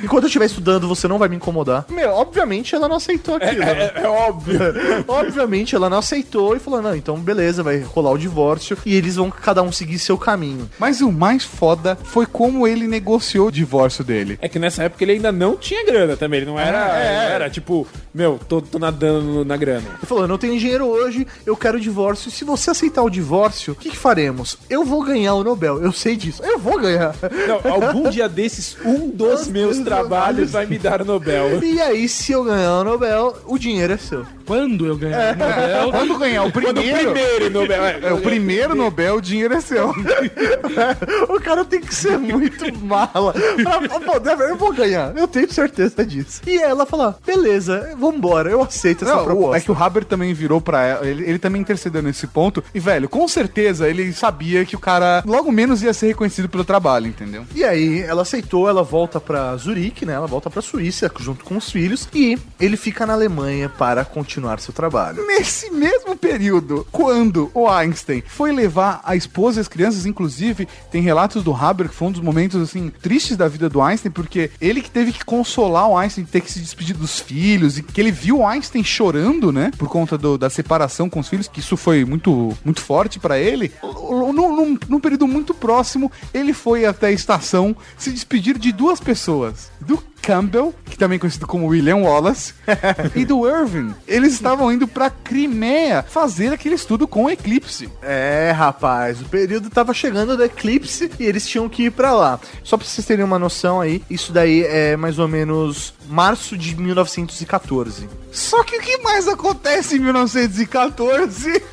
Enquanto eu estiver estudando, você não vai me incomodar. Meu, obviamente ela não aceitou aquilo. né? é óbvio. Obviamente ela não aceitou e falou: não, então beleza, vai rolar o divórcio e eles vão cada um seguir seu caminho. Mas o mais foda foi como ele negociou o divórcio dele. É que nessa época ele ainda não tinha grana também. Ele não era, É, não era tipo, meu, tô, tô nadando na grana. Ele falou: eu não tenho dinheiro hoje, eu quero o divórcio. Se você aceitar o divórcio, o que, que faremos? Eu vou ganhar o Nobel, eu sei disso. Eu vou ganhar. Não, algum dia desses, um dos meus trabalhos vai me dar o Nobel. E aí, se eu ganhar o Nobel, o dinheiro é seu. Quando eu ganhar o Nobel, Quando ganhar o Quando o primeiro, primeiro Nobel. é o primeiro Nobel, o dinheiro é seu. o cara tem que ser muito mala. Pra poder, eu vou ganhar, eu tenho certeza disso. E ela fala: beleza, vambora, eu aceito essa Não, proposta. é que o Haber também virou pra ela, ele, ele também intercedeu nesse ponto. E, velho, com certeza ele sabia que o cara logo menos ia ser reconhecido pelo trabalho, entendeu? E aí, ela aceitou, ela volta pra Zurique, né? Ela volta pra Suíça junto com os filhos e ele fica na Alemanha para continuar seu trabalho. Nesse mesmo período, quando o Einstein foi levar a esposa e as crianças, inclusive, tem relatos do Haber que foi um dos momentos assim tristes da vida do Einstein, porque ele que teve que consolar o Einstein, ter que se despedir dos filhos e que ele viu o Einstein chorando, né, por conta do- da separação com os filhos, que isso foi muito muito forte pra ele. Num, num- num período muito próximo, ele foi até a estação se despedir de duas pessoas, do Campbell, que também é conhecido como William Wallace, e do Irving. Eles estavam indo pra Crimeia fazer aquele estudo com o eclipse. É, rapaz, o período tava chegando do eclipse e eles tinham que ir pra lá. Só pra vocês terem uma noção aí, isso daí é mais ou menos março de 1914. Só que o que mais acontece em 1914?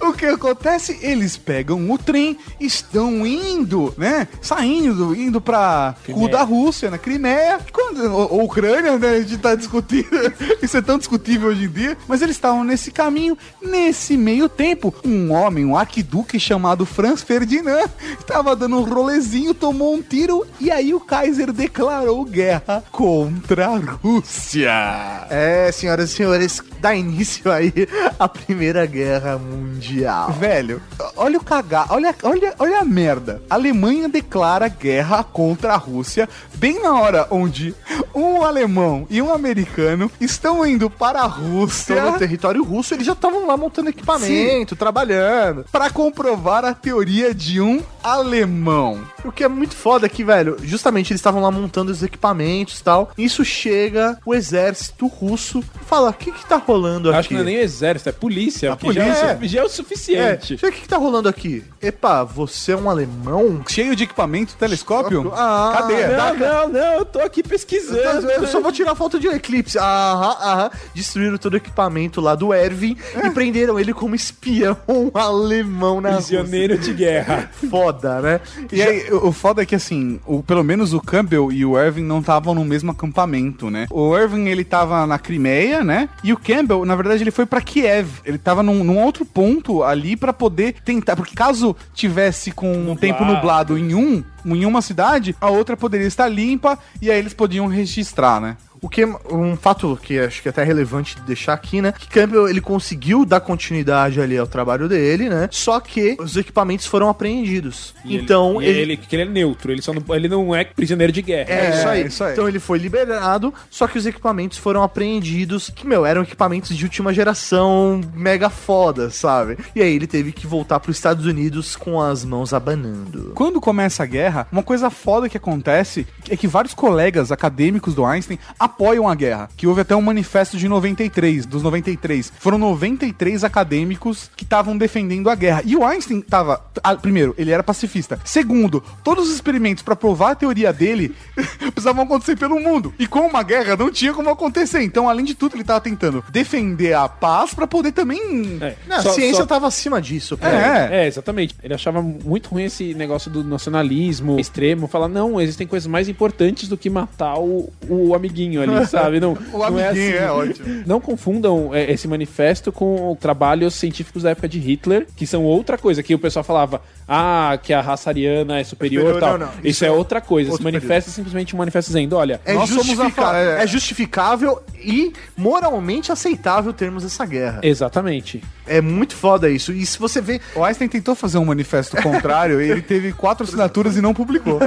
O que acontece? Eles pegam o trem, estão indo, né? Saindo, indo pra cu da Rússia, na Crimeia. Quando, ou, ou Ucrânia, né? A gente tá discutindo. Isso é tão discutível hoje em dia. Mas eles estavam nesse caminho. Nesse meio tempo, um homem, um arquiduque chamado Franz Ferdinand, estava dando um rolezinho, tomou um tiro e aí o Kaiser declarou guerra contra a Rússia. É, senhoras e senhores, dá início aí a Primeira Guerra Mundial. Velho, olha o cagar, olha, olha, olha a merda. A Alemanha declara guerra contra a Rússia bem na hora onde um alemão e um americano estão indo para a Rússia Então, no território russo, eles já estavam lá montando equipamento, trabalhando. para comprovar a teoria de um alemão. O que é muito foda aqui, velho, justamente eles estavam lá montando os equipamentos e tal. Isso chega o exército russo e fala: o que que tá rolando aqui? Acho que não é nem o exército, é polícia. A que já, é, polícia. já é o É, suficiente. o que que tá rolando aqui? Epa, você é um alemão? Cheio de equipamento, telescópio? Ah, Cadê? Não, não, não, eu tô aqui pesquisando. Eu só vou tirar foto de um eclipse. Aham, aham. Destruíram todo o equipamento lá do Erwin e prenderam ele como espião alemão na Rússia. Prisioneiro de guerra. Foda, né? E aí, o foda é que assim, o, pelo menos o Campbell e o Irving não estavam no mesmo acampamento, né? O Irving, ele tava na Crimeia, né? E o Campbell, na verdade, ele foi pra Kiev. Ele tava num, num outro ponto ali pra poder tentar, porque caso tivesse com um tempo nublado em um, em uma cidade, a outra poderia estar limpa e aí eles podiam registrar, né? O que um fato que acho que é até relevante de deixar aqui, né? Que Campbell ele conseguiu dar continuidade ali ao trabalho dele, né? Só que os equipamentos foram apreendidos. E então ele, e ele, que ele é neutro, ele, só não, ele não é prisioneiro de guerra. É, isso, aí. isso aí. Então ele foi liberado, só que os equipamentos foram apreendidos, que, meu, eram equipamentos de última geração, mega foda, sabe? E aí ele teve que voltar pros Estados Unidos com as mãos abanando. Quando começa a guerra, uma coisa foda que acontece é que vários colegas acadêmicos do Einstein apoiam a guerra. Que houve até um manifesto de 93, dos 93. Foram 93 acadêmicos que estavam defendendo a guerra. E o Einstein tava. ah, primeiro, ele era pacifista. Segundo, todos os experimentos pra provar a teoria dele precisavam acontecer pelo mundo. E com uma guerra não tinha como acontecer. Então, além de tudo, ele tava tentando defender a paz pra poder também. É. Não, Só- a ciência só- tava acima disso. É. É, exatamente. Ele achava muito ruim esse negócio do nacionalismo extremo. Falar, não, existem coisas mais importantes do que matar o, o amiguinho ali, sabe? Não, O não é amiguinho assim. é ótimo. Não confundam é, esse manifesto com trabalhos científicos da época de Hitler, que são outra coisa, que o pessoal falava, ah, que a raça ariana é superior e Superior, tal. não, não. Isso, Isso é é outra coisa. Esse manifesto é simplesmente um manifesto dizendo, olha, É, Nós somos a é- é justificável e moralmente aceitável termos essa guerra. exatamente. É muito foda isso. E se você vê. O Einstein tentou fazer um manifesto contrário e ele teve quatro assinaturas e não publicou.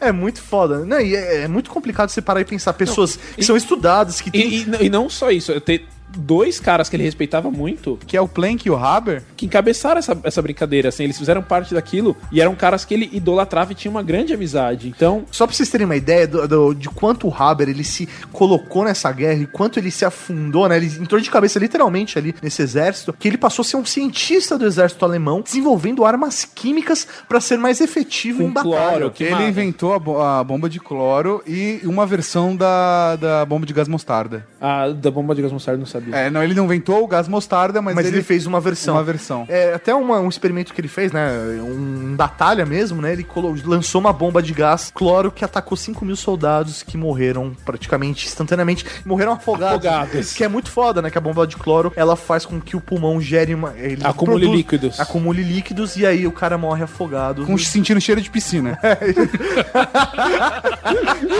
é muito foda. Não, e é, é muito complicado você parar e pensar. Pessoas que são estudadas, que têm. E, e- e não só isso, eu ter dois caras que ele respeitava muito Que é o Planck e o Haber. que encabeçaram essa, essa brincadeira, assim, eles fizeram parte daquilo e eram caras que ele idolatrava e tinha uma grande amizade. Então, Só pra vocês terem uma ideia do, do- de quanto o Haber ele se colocou nessa guerra e quanto ele se afundou, né? Ele entrou de cabeça literalmente ali nesse exército, que ele passou a ser um cientista do exército alemão, desenvolvendo armas químicas pra ser mais efetivo Com em batalha. cloro, que ele mata. inventou a, bo- a bomba de cloro e uma versão da, da bomba de gás mostarda. a da bomba de gás mostarda não sabia. É, não, ele não inventou o gás mostarda, mas, Mas ele, fez uma versão. uma versão. É, até uma- um experimento que ele fez, né? Um batalha mesmo, né? Ele colo- lançou uma bomba de gás cloro que atacou 5 mil soldados que morreram praticamente instantaneamente. Morreram afogados. Afogados. Que é muito foda, né? Que a bomba de cloro ela faz com que o pulmão gere uma. Ele Acumule líquidos. Acumule líquidos e aí o cara morre afogado. Com sentindo cheiro de piscina.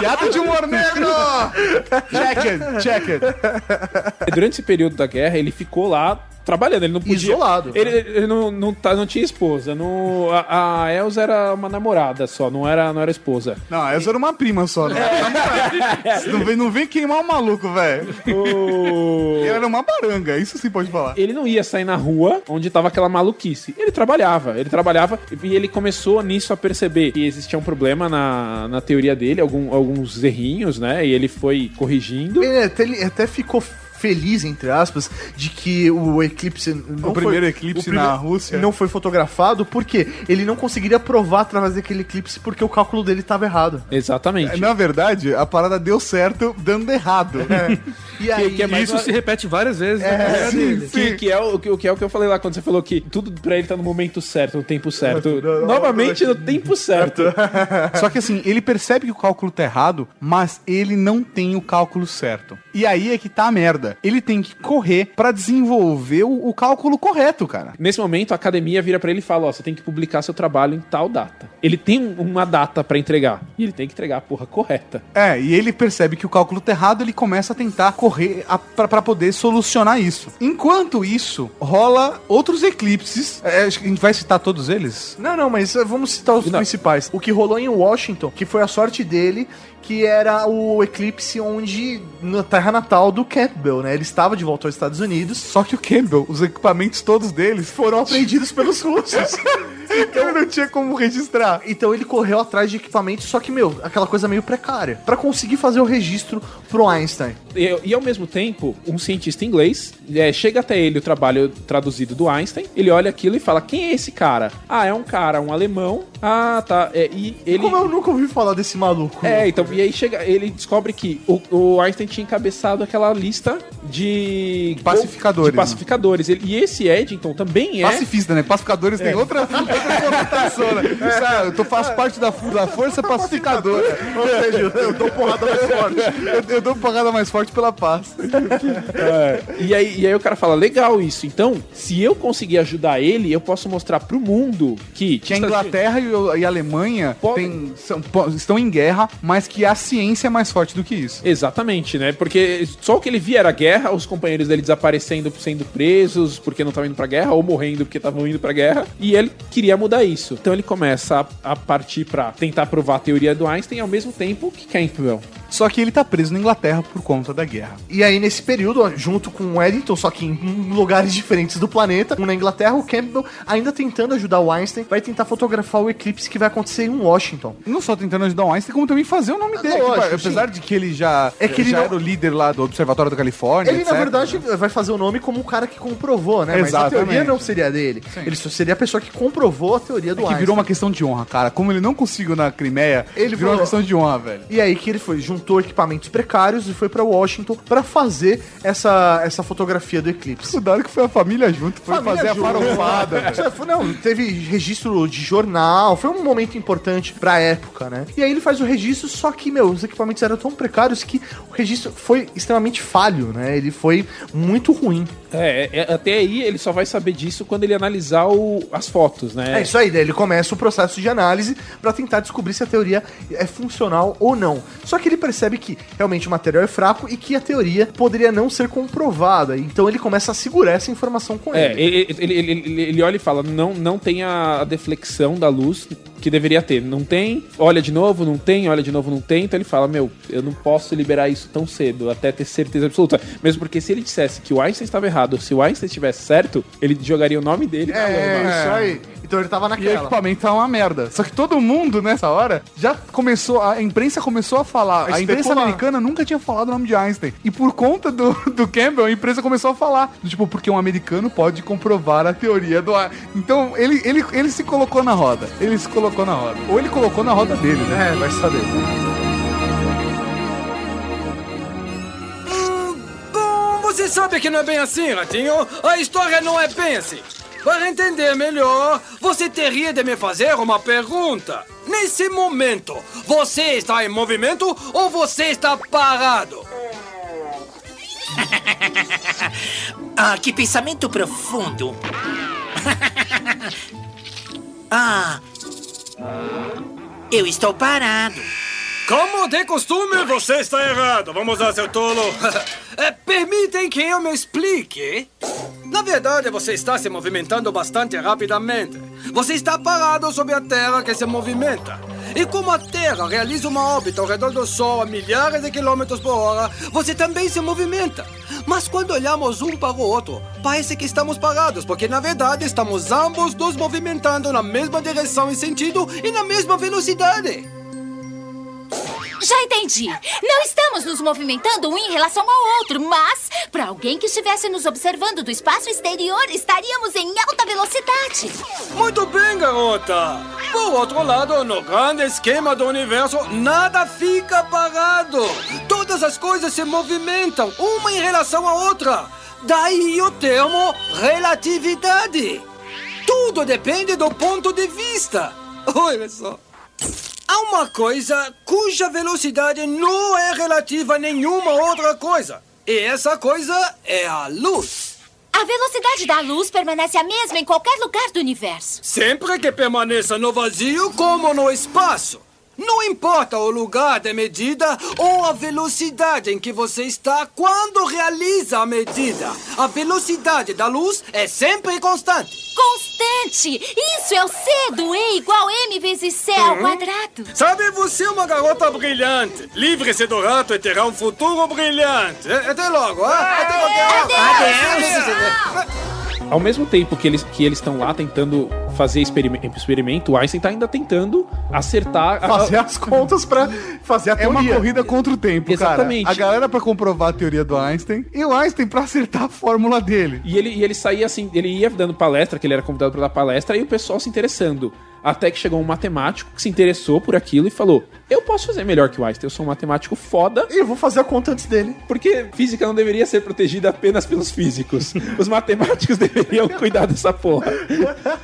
Piada de humor negro! check it, check it. Durante esse período da guerra, ele ficou lá trabalhando, ele não podia... Isolado. Ele, ele não, não, tá, não tinha esposa, não, a, a Elsa era uma namorada só, não era, não era esposa. Não, essa era uma prima só, né? não, vem, não vem queimar o maluco, velho. Ele era uma baranga, isso sim pode falar. ele não ia sair na rua onde tava aquela maluquice. Ele trabalhava, ele trabalhava e ele começou nisso a perceber que existia um problema na, na teoria dele, algum, alguns errinhos, né? E ele foi corrigindo. Ele até, ele até ficou feliz, entre aspas, de que o eclipse não O primeiro eclipse na Rússia. não foi fotografado, porque ele não conseguiria provar através daquele eclipse porque o cálculo dele estava errado. Exatamente. Na verdade, a parada deu certo dando errado. E aí, que é mais Isso uma- se repete várias vezes na É, carreira sim, dele. Que, que é o, que, que é o que eu falei lá quando você falou que tudo pra ele tá no momento certo, no tempo certo. Novamente no tempo certo. Só que assim, ele percebe que o cálculo tá errado, mas ele não tem o cálculo certo. E aí é que tá a merda. Ele tem que correr pra desenvolver o, o cálculo correto, cara. Nesse momento, a academia vira pra ele e fala: Ó, você tem que publicar seu trabalho em tal data. Ele tem um- uma data pra entregar. E ele tem que entregar a porra correta. É, e ele percebe que o cálculo tá errado, ele começa a tentar correr a, pra, pra poder solucionar isso. Enquanto isso, rola outros eclipses. É, acho que a gente vai citar todos eles? Não, não, mas eh, vamos citar os Não. principais. O que rolou em Washington, que foi a sorte dele, que era o eclipse onde na terra natal do Campbell, Campbell, né, ele estava de volta aos Estados Unidos, Só que o Campbell, os equipamentos todos deles foram apreendidos pelos russos. Então não tinha como registrar. Então ele correu atrás de equipamentos, só que, meu, aquela coisa meio precária. Pra conseguir fazer o registro pro Einstein. E, e, ao mesmo tempo, um cientista inglês é, chega até ele o trabalho traduzido do Einstein, ele olha aquilo e fala: Quem é esse cara? Ah, é um cara, um alemão. Ah, tá. É, e ele. Como eu nunca ouvi falar desse maluco? É, então, e aí chega, ele descobre que o, o Einstein tinha encabeçado aquela lista de Pacificadores, De pacificadores. Ele- e esse Eddington também é. Pacifista, né? Pacificadores tem outra, né? Isso, ah, eu faço parte da, da força pacificadora. Ou seja, eu dou porrada mais forte. Eu, eu dou porrada mais forte pela paz. É. E, aí, e aí o cara fala, legal isso. Então, se eu conseguir ajudar ele, eu posso mostrar pro mundo que... Que a Inglaterra e, e a Alemanha Podem- tem- são- estão em guerra, mas que a ciência é mais forte do que isso. Exatamente, né? Porque só o que ele via era guerra, os companheiros dele desaparecendo, sendo presos porque não estavam indo pra guerra, ou morrendo porque estavam indo pra guerra, e ele queria mudar isso. Então ele começa a, a partir pra tentar provar a teoria do Einstein ao mesmo tempo que Campbell. Só que ele tá preso na Inglaterra por conta da guerra. E aí, nesse período, junto com o Eddington, só que em lugares diferentes do planeta, um na Inglaterra, o Campbell, ainda tentando ajudar o Einstein, vai tentar fotografar o eclipse que vai acontecer em Washington. Não só tentando ajudar o Einstein, como também fazer o nome dele. Lógico, Tipo, apesar de que ele já, É que ele já não- era o líder lá do Observatório da Califórnia. Ele, etc. na verdade, vai fazer o nome como o cara que comprovou, né? Mas a Exatamente. teoria não seria dele. Ele só seria a pessoa que comprovou a teoria do É que Einstein. virou uma questão de honra, cara. Como ele não conseguiu na Crimeia, Ele virou uma questão de honra, velho. E aí que ele foi, juntou equipamentos precários e foi pra Washington pra fazer essa, essa fotografia do eclipse. O da hora que foi a família junto, foi Família fazer a junto. farofada. velho. Não, teve registro de jornal, foi um momento importante pra época, né? E aí ele faz o registro, só que, meu, os equipamentos eram tão precários que o registro foi extremamente falho, né? Ele foi muito ruim. É, é- até aí ele só vai saber disso quando ele analisar o- as fotos, né? É isso aí, daí ele começa o processo de análise pra tentar descobrir se a teoria é funcional ou não. Só que ele percebe que realmente o material é fraco e que a teoria poderia não ser comprovada. Então ele começa a segurar essa informação com É, ele. ele, ele, ele, ele- olha e fala: não, não tem a, a deflexão da luz que deveria ter. Não tem, olha de novo, não tem, olha de novo, não tem. Então ele fala: Meu, eu não posso liberar isso tão cedo, até ter certeza absoluta. Mesmo porque se ele dissesse que o Einstein estava errado, se o Einstein estivesse certo, ele jogaria o nome dele na É, lama. isso aí. Então ele tava E o naquela. equipamento tá uma merda. Só que todo mundo, nessa hora, já começou. A imprensa começou a falar. A A, imprensa americana nunca tinha falado o nome de Einstein. E por conta do, do Campbell, a imprensa começou a falar. Tipo, porque um americano pode comprovar a teoria do Einstein. Então, ele, ele, ele se colocou na roda. Ele se colocou na roda. Ou ele colocou na roda dele, né? É, vai saber. Sabe que não é bem assim, Ratinho. A história não é bem assim. Para entender melhor, você teria de me fazer uma pergunta. Nesse momento, você está em movimento ou você está parado? Ah, que pensamento profundo. ah. Eu estou parado. Como de costume, você está errado. Vamos lá, seu tolo. É, permitem que eu me explique? Na verdade, você está se movimentando bastante rapidamente. Você está parado sobre a Terra que se movimenta. E como a Terra realiza uma órbita ao redor do Sol a milhares de quilômetros por hora, você também se movimenta. Mas quando olhamos um para o outro, parece que estamos parados, porque na verdade estamos ambos nos movimentando na mesma direção e sentido e na mesma velocidade. Já entendi. Não estamos nos movimentando um em relação ao outro, mas para alguém que estivesse nos observando do espaço exterior, estaríamos em alta velocidade. Muito bem, garota. Por outro lado, no grande esquema do universo, nada fica parado. Todas as coisas se movimentam, uma em relação à outra. Daí o termo relatividade. Tudo depende do ponto de vista. Olha só. Há uma coisa cuja velocidade não é relativa a nenhuma outra coisa. E essa coisa é a luz. A velocidade da luz permanece a mesma em qualquer lugar do universo. Sempre que permaneça no vazio como no espaço. Não importa o lugar da medida ou a velocidade em que você está quando realiza a medida. A velocidade da luz é sempre constante. Constante! Isso é o C do E igual M vezes C ao quadrado. Sabe, você é uma garota brilhante. Livre-se do rato e terá um futuro brilhante. É, Até logo. ah? Até logo. Ao mesmo tempo que eles que eles estão lá tentando fazer experime- experimento, o Einstein tá ainda tentando acertar a- Fazer as contas pra fazer a É uma teoria. corrida contra o tempo, Exatamente. cara. A galera pra comprovar a teoria do Einstein e o Einstein pra acertar a fórmula dele. E ele, e ele saía assim, ele ia dando palestra, que ele era convidado pra dar palestra, e o pessoal se interessando. Até que chegou um matemático que se interessou por aquilo e falou: Eu posso fazer melhor que o Einstein, eu sou um matemático foda, E eu vou fazer a conta antes dele. porque física não deveria ser protegida apenas pelos físicos. Os matemáticos deveriam cuidar dessa porra.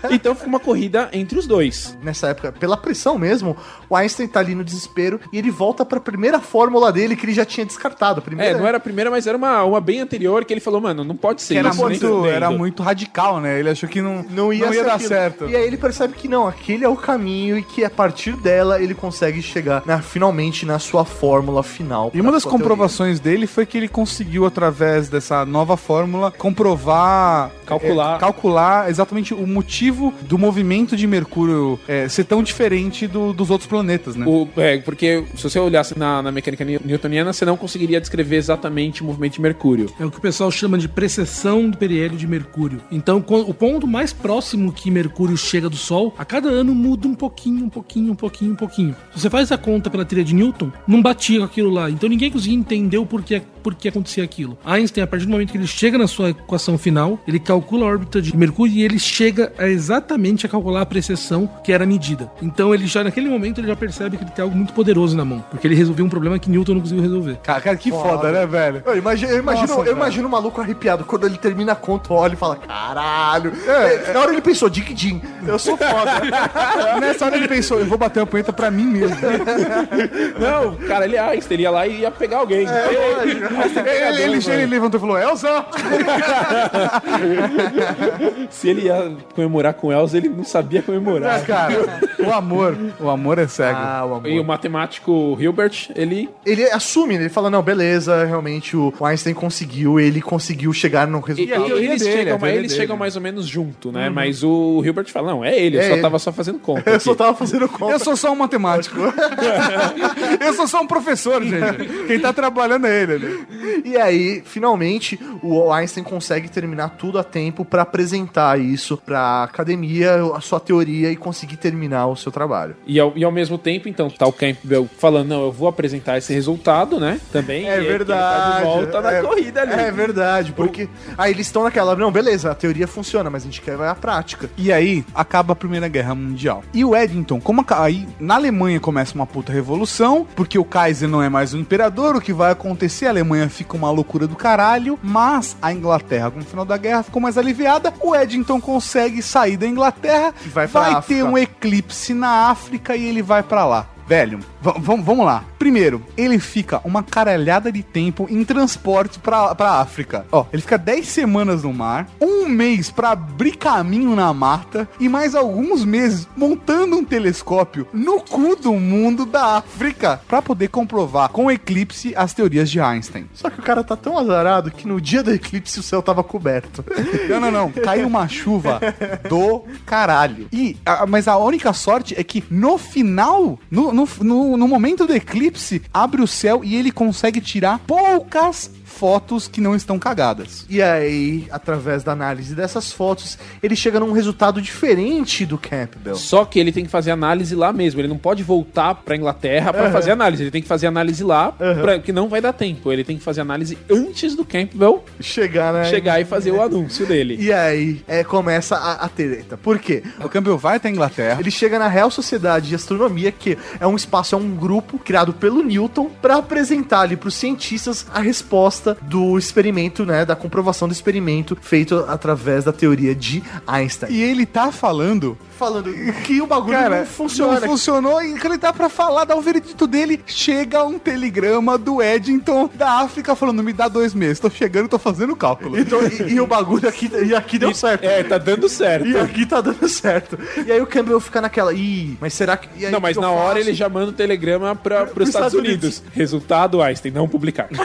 Então foi uma corrida entre os dois. Nessa época, pela pressão mesmo, o Einstein tá ali no desespero e ele volta pra primeira fórmula dele que ele já tinha descartado. A É, Primeira, não era a primeira, mas era uma, uma bem anterior que ele falou: Mano, não pode ser Que era isso, nem muito, fudendo." era muito radical, né? Ele achou que não, Não ia, ser dar aquilo. certo. E aí ele percebe que não, aquele é o caminho e que a partir dela ele consegue chegar na- finalmente na sua fórmula final. E uma das comprovações dele foi que ele conseguiu, através dessa nova fórmula, comprovar. Calcular. é, calcular exatamente o motivo do movimento de Mercúrio é, ser tão diferente do- dos outros planetas, né? O- é, porque se você olhasse na, na mecânica ni- newtoniana, você não conseguiria descrever exatamente o movimento de Mercúrio. É o que o pessoal chama de precessão do periélio de Mercúrio. Então, o ponto mais próximo que Mercúrio chega do Sol, a cada ano muda um pouquinho, um pouquinho, um pouquinho, um pouquinho. Se você faz a conta pela teoria de Newton, não batia com aquilo lá. Então ninguém conseguia entender o porquê, porquê acontecia aquilo. Einstein, a partir do momento que ele chega na sua equação final, ele calcula a órbita de Mercúrio e ele chega a exatamente a calcular a precessão que era medida. Então ele já, naquele momento, ele já percebe que ele tem algo muito poderoso na mão. Porque ele resolveu um problema que Newton não conseguiu resolver. Cara, cara, que foda, né, velho? Eu imagino, eu imagino, Nossa, eu imagino o maluco arrepiado quando ele termina a conta, olha e fala: caralho. É, na hora ele pensou: Dick Jim, eu sou foda. Nessa hora ele pensou, eu vou bater uma punheta pra mim mesmo. Não, cara, ele é Einstein, ele ia lá e ia pegar alguém. ele, ele, chega e levantou e falou, Elza! Se ele ia comemorar com Elsa, ele não sabia comemorar. Cara, o amor, o amor é cego. Ah, o amor. E o matemático Hilbert, ele Ele assume, ele fala: não, beleza, realmente o Einstein conseguiu, ele conseguiu chegar no E- resultado. e- teoria eles dele, chegam, eles dele. chegam mais ou menos junto, né? Mas o Hilbert fala, não, é ele, eu É só ele. tava só fazendo conta. Eu aqui." só tava fazendo conta. Eu sou só um matemático. eu sou só um professor, gente. Quem tá trabalhando é ele. né? E aí, finalmente, o Einstein consegue terminar tudo a tempo pra apresentar isso pra academia, a sua teoria e conseguir terminar o seu trabalho. E ao, e ao mesmo tempo, então, tá o Campbell falando, não, eu vou apresentar esse resultado, né? Também. É e verdade. tá de volta na é, corrida ali. É verdade, porque aí eles estão naquela, não, beleza, a teoria funciona, mas a gente quer ver a prática. E aí acaba a Primeira Guerra Mundial. E o Eddington, como a- aí na Alemanha começa uma puta revolução, porque o Kaiser não é mais o imperador, o que vai acontecer? A Alemanha fica uma loucura do caralho, mas a Inglaterra, com o final da guerra, ficou mais aliviada. O Eddington consegue sair da Inglaterra, E vai África. ter um eclipse na África e ele vai pra lá. Velho, vamos lá. Primeiro, ele fica uma caralhada de tempo em transporte pra, pra África. Ó, ele fica 10 semanas no mar, um mês pra abrir caminho na mata e mais alguns meses montando um telescópio no cu do mundo da África pra poder comprovar com eclipse as teorias de Einstein. Só que o cara tá tão azarado que no dia do eclipse o céu tava coberto. Não, não, não. Caiu uma chuva do caralho. E, a- mas a única sorte é que no final, no, no, no, no momento do eclipse, abre o céu e ele consegue tirar poucas fotos que não estão cagadas. E aí, através da análise dessas fotos, ele chega num resultado diferente do Campbell. Só que ele tem que fazer análise lá mesmo. Ele não pode voltar pra Inglaterra pra fazer análise. Ele tem que fazer análise lá, pra, que não vai dar tempo. Ele tem que fazer análise antes do Campbell Chegar, né? chegar e fazer o anúncio dele. E aí, é, começa a, a treta. Por quê? O Campbell vai até a Inglaterra. Ele chega na Real Sociedade de Astronomia, que é um espaço, é um grupo criado pelo Newton para apresentar ali para os cientistas a resposta do experimento, né, da comprovação do experimento feito através da teoria de Einstein. E ele tá falando falando que o bagulho Cara, não funciona. Não funcionou e quando ele tá pra falar, dar o veredito dele, chega um telegrama do Eddington da África falando: me dá dois meses, tô chegando, tô fazendo o cálculo. Então, e, e o bagulho aqui, e aqui deu certo. É, tá dando certo. E aqui tá dando certo. E aí o Campbell fica naquela, ih, mas será que. e aí, Não, o mas que na hora faço? ele já manda um telegrama para os Estados Unidos. Resultado, Einstein, não publicar.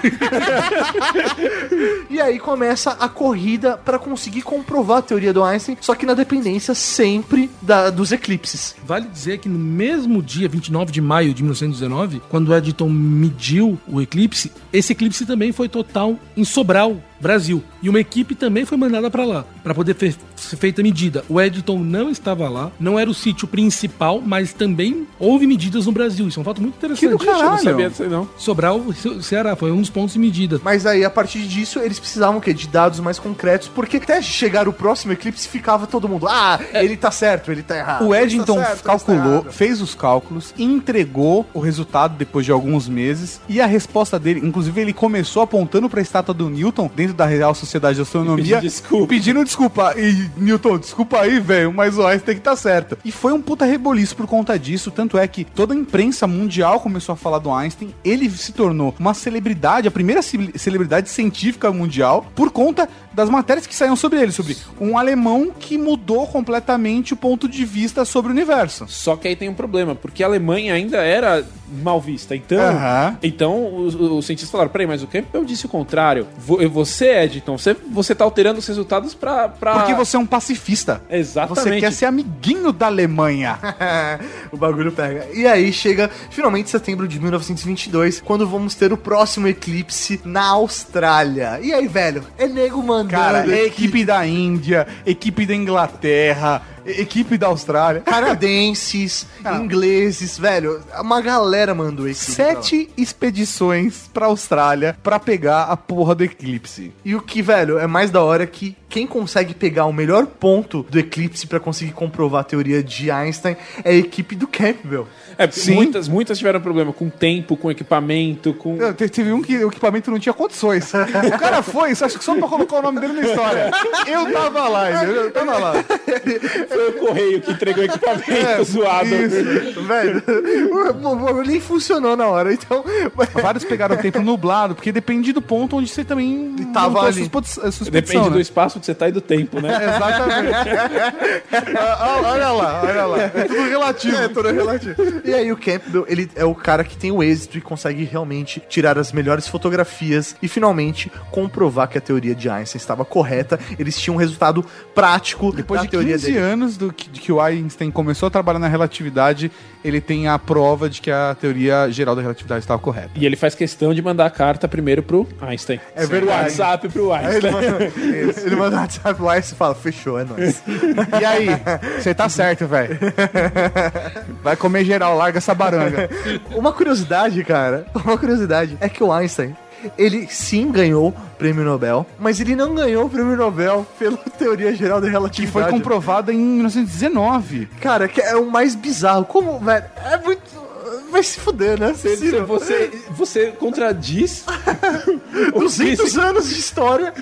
E aí começa a corrida pra conseguir comprovar a teoria do Einstein, só que na dependência sempre da, dos eclipses. Vale dizer que no mesmo dia, 29 de maio de 1919, quando Eddington mediu o eclipse, esse eclipse também foi total em Sobral, Brasil. E uma equipe também foi mandada para lá, para poder fe- ser feita a medida. O Eddington não estava lá, não era o sítio principal, mas também houve medidas no Brasil. Isso é um fato muito interessante. do caralho. Eu não sabia disso aí, não. Sobral, Ce- Ceará, foi um dos pontos de medida. Mas aí, a partir disso, eles precisavam o quê? De dados mais concretos, porque até chegar o próximo eclipse ficava todo mundo, ah, ele tá certo, ele tá errado. O Eddington tá certo, tá calculou, errado." fez os cálculos, entregou o resultado depois de alguns meses e a resposta dele, inclusive ele começou apontando para a estátua do Newton dentro da Real Sociedade de Astronomia, Pedindo desculpa. pedindo desculpa. E Newton, desculpa aí, velho, mas o Einstein tem que tá certo. E foi um puta reboliço por conta disso, tanto é que toda a imprensa mundial começou a falar do Einstein, ele se tornou uma celebridade, a primeira ce- celebridade científica mundial por conta das matérias que saíam sobre ele, sobre um alemão que mudou completamente o ponto de vista sobre o universo. Só que aí tem um problema, porque a Alemanha ainda era mal vista. Então, então os, os cientistas falaram: peraí, mas o Campbell disse o contrário. Vo- Você, Edton, você, você tá alterando os resultados pra. pra... Porque você é um pacifista. Exatamente. Você quer ser amiguinho da Alemanha. o bagulho pega. E aí chega finalmente setembro de 1922, quando vamos ter o próximo eclipse na Austrália. E aí, velho, é nego mandando. Cara, é equipe da Índia, equipe da Inglaterra, equipe da Austrália. canadenses, ingleses, velho, uma galera mandou esse Sete expedições pra Austrália pra pegar a porra do eclipse. E o que, velho, é mais da hora é que quem consegue pegar o melhor ponto do eclipse pra conseguir comprovar a teoria de Einstein é a equipe do Campbell. É, Sim. muitas, muitas tiveram problema com tempo, com equipamento, com. Não, Teve um que o equipamento não tinha condições. O cara foi, só acho que só pra colocar o nome dele na história. Eu tava lá, entendeu? Eu tava lá. Foi o correio que entregou o equipamento zoado. Isso, velho. O bagulho nem funcionou na hora, então. Vários pegaram o tempo nublado, porque depende do ponto onde você também tava ali. Depende né? do espaço que você tá e do tempo, né? Exatamente. Ah, olha lá, olha lá. É tudo relativo. É, tudo relativo. E aí o Campbell, ele é o cara que tem o êxito e consegue realmente tirar as melhores fotografias e finalmente comprovar que a teoria de Einstein estava correta. Eles tinham um resultado prático Depois da de teoria 15 dele. anos do que, de que o Einstein começou a trabalhar na relatividade, ele tem a prova de que a teoria geral da relatividade estava correta. E ele faz questão de mandar a carta primeiro pro Einstein. É verdade. WhatsApp pro Aí ele Einstein. manda, ele manda WhatsApp pro Einstein e fala, fechou, é nóis. E aí? Você tá certo, velho. Vai comer geral, larga essa baranga. Uma curiosidade, cara, uma curiosidade é que o Einstein, ele sim ganhou o prêmio Nobel, mas ele não ganhou o prêmio Nobel pela teoria geral da Que relatividade. foi comprovada em 1919. Cara, que é o mais bizarro. Como, velho, é muito... Vai se fuder, né? Você, Ciro? você, você contradiz. o 200 físico, anos de história.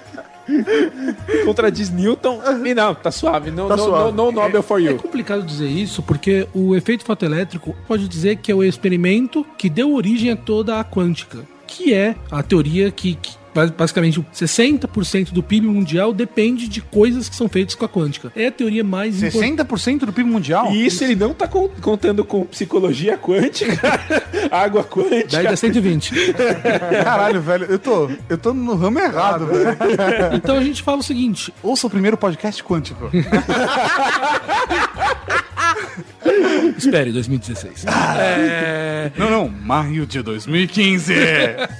contradiz Newton. E não, tá suave. No, Tá no, suave. no, no Nobel for É you. complicado dizer isso porque o efeito fotoelétrico pode dizer que é o experimento que deu origem a toda a quântica, que é a teoria que, que basicamente 60% do PIB mundial depende de coisas que são feitas com a quântica. É a teoria mais importante. 60% do PIB mundial? E isso ele não tá con- contando com psicologia quântica, água quântica. Daí dá 120. Caralho, velho, eu tô, eu tô no ramo errado, velho. Então a gente fala o seguinte: Ouça o primeiro podcast quântico. espere, 2016. É, Não, não, maio de 2015.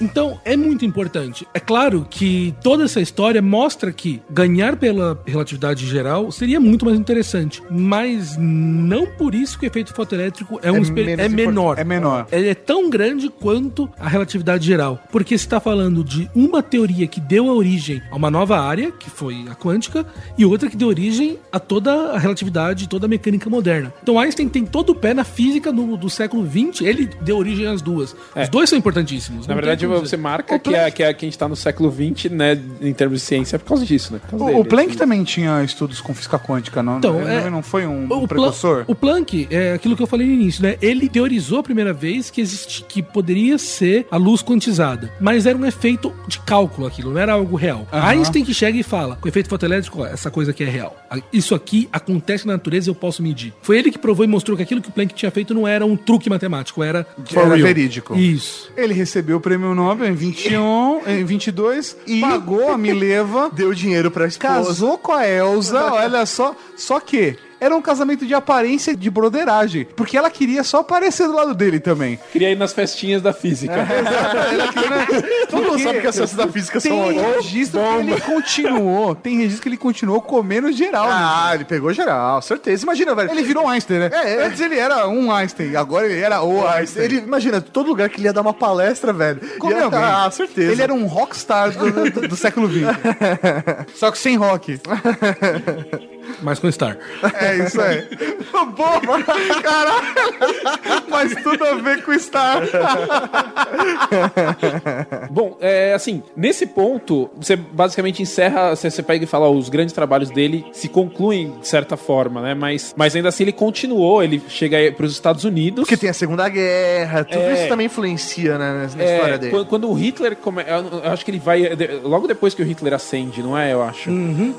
Então, é muito importante. É claro que toda essa história mostra que ganhar pela relatividade geral seria muito mais interessante. Mas não por isso que o efeito fotoelétrico é, um menos é menor. É menor. Ele é tão grande quanto a relatividade geral. Porque você está falando de uma teoria que deu origem a uma nova área, que foi a quântica, e outra que deu origem a toda a relatividade, toda a mecânica moderna. Então Einstein tem todo o pé na física do, do século XX. Ele deu origem às duas. É. Os dois são importantíssimos. Na verdade, você dizer. marca que, a, que, a, que a gente tá no século XX, né, em termos de ciência, por causa disso, né? Causa O, dele, o Planck assim. também tinha estudos com física quântica, não? Então, não, é- não foi um, O, Plan- precursor? o Planck é aquilo que eu falei no início, né? Ele teorizou a primeira vez que existe, que poderia ser a luz quantizada, mas era um efeito de cálculo aquilo, não era algo real. Aham. Einstein que chega e fala, com efeito fotoelétrico, ó, essa coisa aqui é real. Isso aqui acontece na natureza e eu posso medir. Foi ele que provou mostrou que aquilo que o Planck tinha feito não era um truque matemático, era, Era real. verídico. Isso. Ele recebeu o prêmio Nobel em 21, em 22 e pagou a Mileva, Deu dinheiro pra esposa. casou com a Elsa, olha só, só que era um casamento de aparência de broderagem, porque ela queria só aparecer do lado dele também. Queria ir nas festinhas da física. Todo mundo sabe que as ciências da física são Tem ótimas. registro que ele continuou, tem registro que ele continuou comendo geral. né? Ah, ele pegou geral, certeza. Imagina, velho. Ele virou um Einstein, né? É, é. Antes ele era um Einstein, agora ele era o Einstein. Ele, imagina, todo lugar que ele ia dar uma palestra, velho. Comeu ia bem. Ah, certeza. Ele era um rockstar do, do, do século XX. Só que sem rock. Mas com Star. É isso aí. Boa, caralho. Mas tudo a ver com Star. Bom, é assim, nesse ponto, você basicamente encerra, você, você pega e fala, ó, os grandes trabalhos dele se concluem de certa forma, né? Mas, mas ainda assim ele continuou, ele chega para os Estados Unidos. Porque tem a Segunda Guerra, tudo É. isso também influencia, né, na É, história dele. quando, quando o Hitler come... eu, eu acho que ele vai logo depois que o Hitler ascende, não é? Eu acho.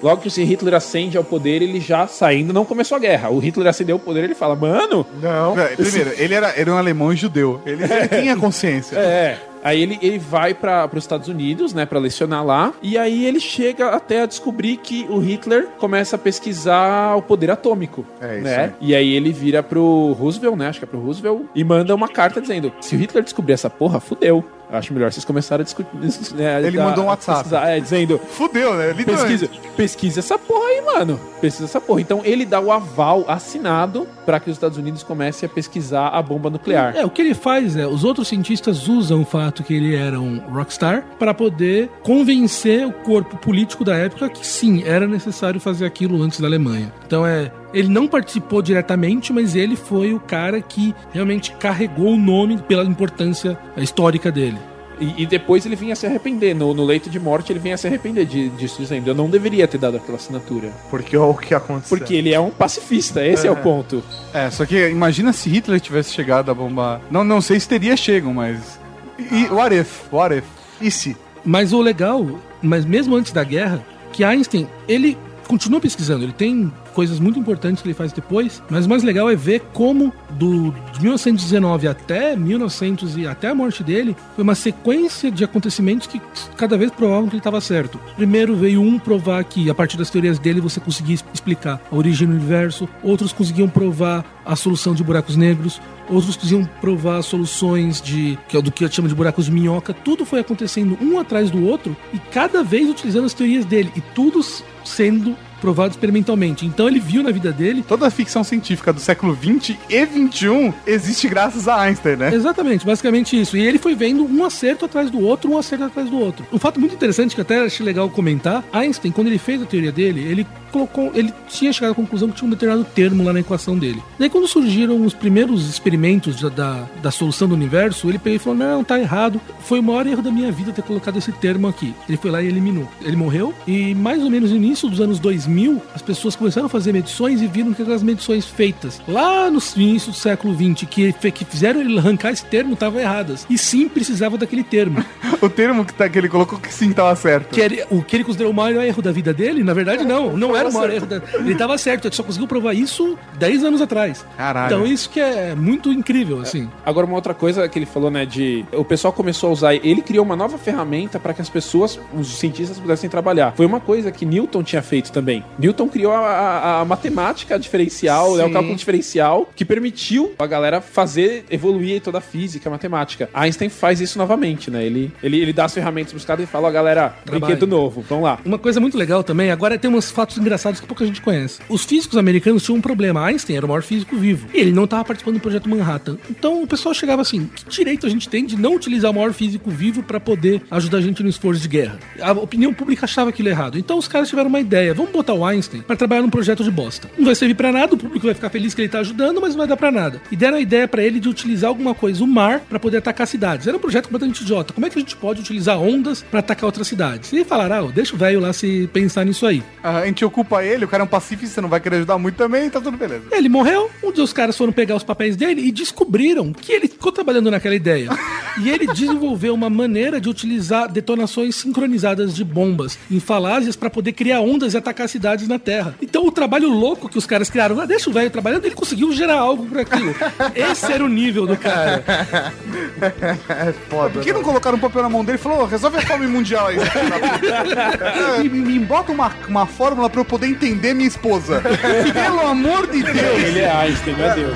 Logo que esse Hitler ascende ao poder, ele já saindo não começou a guerra. O Hitler acendeu o poder, ele fala: "Mano, Não. É, Primeiro, ele era, era um alemão e judeu. Ele, ele tinha consciência. É. Aí ele, ele vai para os Estados Unidos, né, para lecionar lá, e aí ele chega até a descobrir que o Hitler começa a pesquisar o poder atômico, É isso né? E aí ele vira pro Roosevelt, né, acho que é pro Roosevelt, e manda uma carta dizendo: "Se o Hitler descobrir essa porra, fudeu. Eu acho melhor vocês começarem a discutir. né, Ele a- mandou um WhatsApp. É, dizendo: Fudeu, né? Literalmente. Pesquisa, pesquisa essa porra aí, mano. Pesquisa essa porra. Então ele dá o aval assinado para que os Estados Unidos comecem a pesquisar a bomba nuclear. É, o que ele faz é, os outros cientistas usam o fato que ele era um rockstar para poder convencer o corpo político da época que sim, era necessário fazer aquilo antes da Alemanha. Então é, ele não participou diretamente, mas ele foi o cara que realmente carregou o nome pela importância histórica dele. E, e depois ele vinha se arrepender. No, no leito de morte, ele vinha se arrepender de- disso, dizendo: Eu não deveria ter dado aquela assinatura. Porque olha o que aconteceu. Porque ele é um pacifista, esse é, o ponto. É, só que imagina se Hitler tivesse chegado a bombar. Não, não sei se teria chego, mas. E, what if? What if? E se? Mas o legal, mas mesmo antes da guerra, que Einstein, ele continua pesquisando, ele tem coisas muito importantes que ele faz depois, mas o mais legal é ver como do de 1919 até 1900 e até a morte dele foi uma sequência de acontecimentos que cada vez provavam que ele estava certo. Primeiro veio um provar que a partir das teorias dele você conseguia explicar a origem do universo, outros conseguiam provar a solução de buracos negros, outros conseguiam provar soluções de que é do que eu chamo de buracos de minhoca. Tudo foi acontecendo um atrás do outro e cada vez utilizando as teorias dele e tudo s- sendo provado experimentalmente. Então ele viu na vida dele Toda a ficção científica do século XX e XXI existe graças a Einstein, né? Exatamente, basicamente isso. E ele foi vendo um acerto atrás do outro, um acerto atrás do outro. Um fato muito interessante que até achei legal comentar, Einstein, quando ele fez a teoria dele, ele colocou, ele tinha chegado à conclusão que tinha um determinado termo lá na equação dele. Daí quando surgiram os primeiros experimentos da, da, da solução do universo, ele pegou e falou, não, tá errado. Foi o maior erro da minha vida ter colocado esse termo aqui. Ele foi lá e eliminou. Ele morreu e mais ou menos no início dos anos 2000, as pessoas começaram a fazer medições e viram que aquelas medições feitas lá no início do século 20 que, que fizeram ele arrancar esse termo estavam erradas. E sim precisava daquele termo. O termo que, tá, que ele colocou que sim tava certo. Que era, o que ele considerou o maior erro da vida dele, na verdade, não. Não era o maior erro da Ele estava certo, ele só conseguiu provar isso 10 anos atrás. Caralho. Então isso que é muito incrível, assim. Agora, uma outra coisa que ele falou, né, de... O pessoal começou a usar... Ele criou uma nova ferramenta para que as pessoas, os cientistas, pudessem trabalhar. Foi uma coisa que Newton tinha feito também. Newton criou a, a- a matemática diferencial, né, o cálculo diferencial, que permitiu a galera fazer evoluir toda a física, a matemática. Einstein faz isso novamente, né? Ele, ele, ele dá as ferramentas pros caras e fala, ó, galera, Trabalhe. brinquedo novo, vamos lá. Uma coisa muito legal também, agora tem uns fatos engraçados que pouca gente conhece. Os físicos americanos tinham um problema. Einstein era o maior físico vivo. E ele não estava participando do projeto Manhattan. Então o pessoal chegava assim: que direito a gente tem de não utilizar o maior físico vivo para poder ajudar a gente no esforço de guerra? A opinião pública achava aquilo errado. Então os caras tiveram uma ideia: vamos botar o Einstein pra trabalhar num projeto de bosta. Não vai servir pra nada, o público vai ficar feliz que ele tá ajudando, mas não vai dar pra nada. E deram a ideia pra ele de utilizar alguma coisa, o mar, pra poder atacar cidades. Era um projeto completamente idiota. Como é que a gente pode utilizar ondas pra atacar outras cidades? E falaram, ah, deixa o velho lá se pensar nisso aí. Ah, A gente ocupa ele, o cara é um pacifista, você não vai querer ajudar muito também, tá tudo beleza. Ele morreu, um dia os caras foram pegar os papéis dele e descobriram que ele ficou trabalhando naquela ideia. E ele desenvolveu uma maneira de utilizar detonações sincronizadas de bombas em falásias para poder criar ondas e atacar cidades na Terra. Então o trabalho louco que os caras criaram, ah, deixa o velho trabalhando, ele conseguiu gerar algo por aquilo. Esse era o nível do cara. É foda. Por que não colocaram um papel na mão dele e falou, "Ô, resolve a fome mundial aí? me, me bota uma, uma fórmula pra eu poder entender minha esposa. Pelo amor de Deus. Ele é Einstein, meu Deus.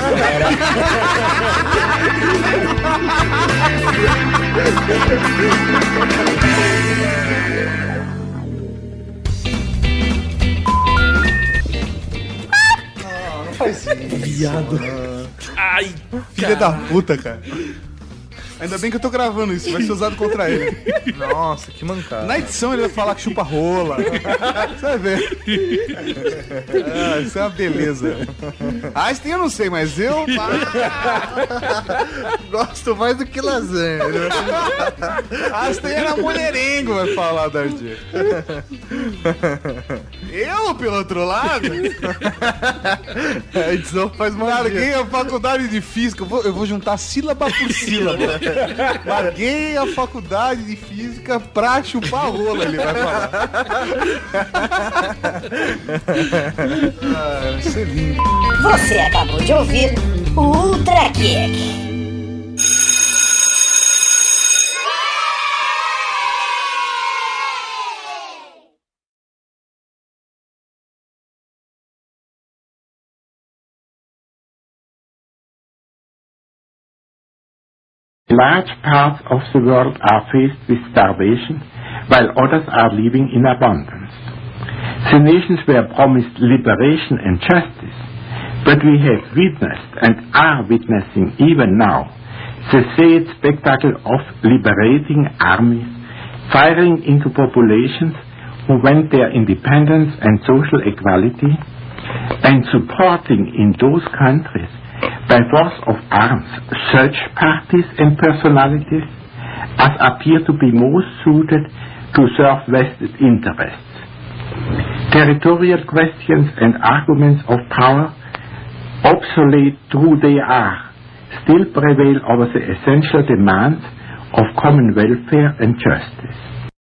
Ai, Filha da puta, cara. Ainda bem que eu tô gravando isso, vai ser usado contra ele. Nossa, que mancada. Na edição ele vai falar que chupa rola. Você vai ver. Ah, isso é uma beleza. Einstein eu não sei, mas eu. Gosto mais do que lasanha. né? Einstein era mulherengo, vai falar da. Eu, pelo outro lado, A edição faz uma larguei a faculdade de física. Eu vou, eu vou juntar sílaba por sílaba. Larguei a faculdade de física pra chupar rola, ele vai falar. ah, isso é lindo. Você acabou de ouvir o Ultra Kick. Large parts of the world are faced with starvation, while others are living in abundance. The nations were promised liberation and justice, but we have witnessed and are witnessing even now the sad spectacle of liberating armies firing into populations who want their independence and social equality and supporting in those countries by force of arms such parties and personalities as appear to be most suited to serve vested interests. Territorial questions and arguments of power, obsolete though they are, still prevail over the essential demands of common welfare and justice.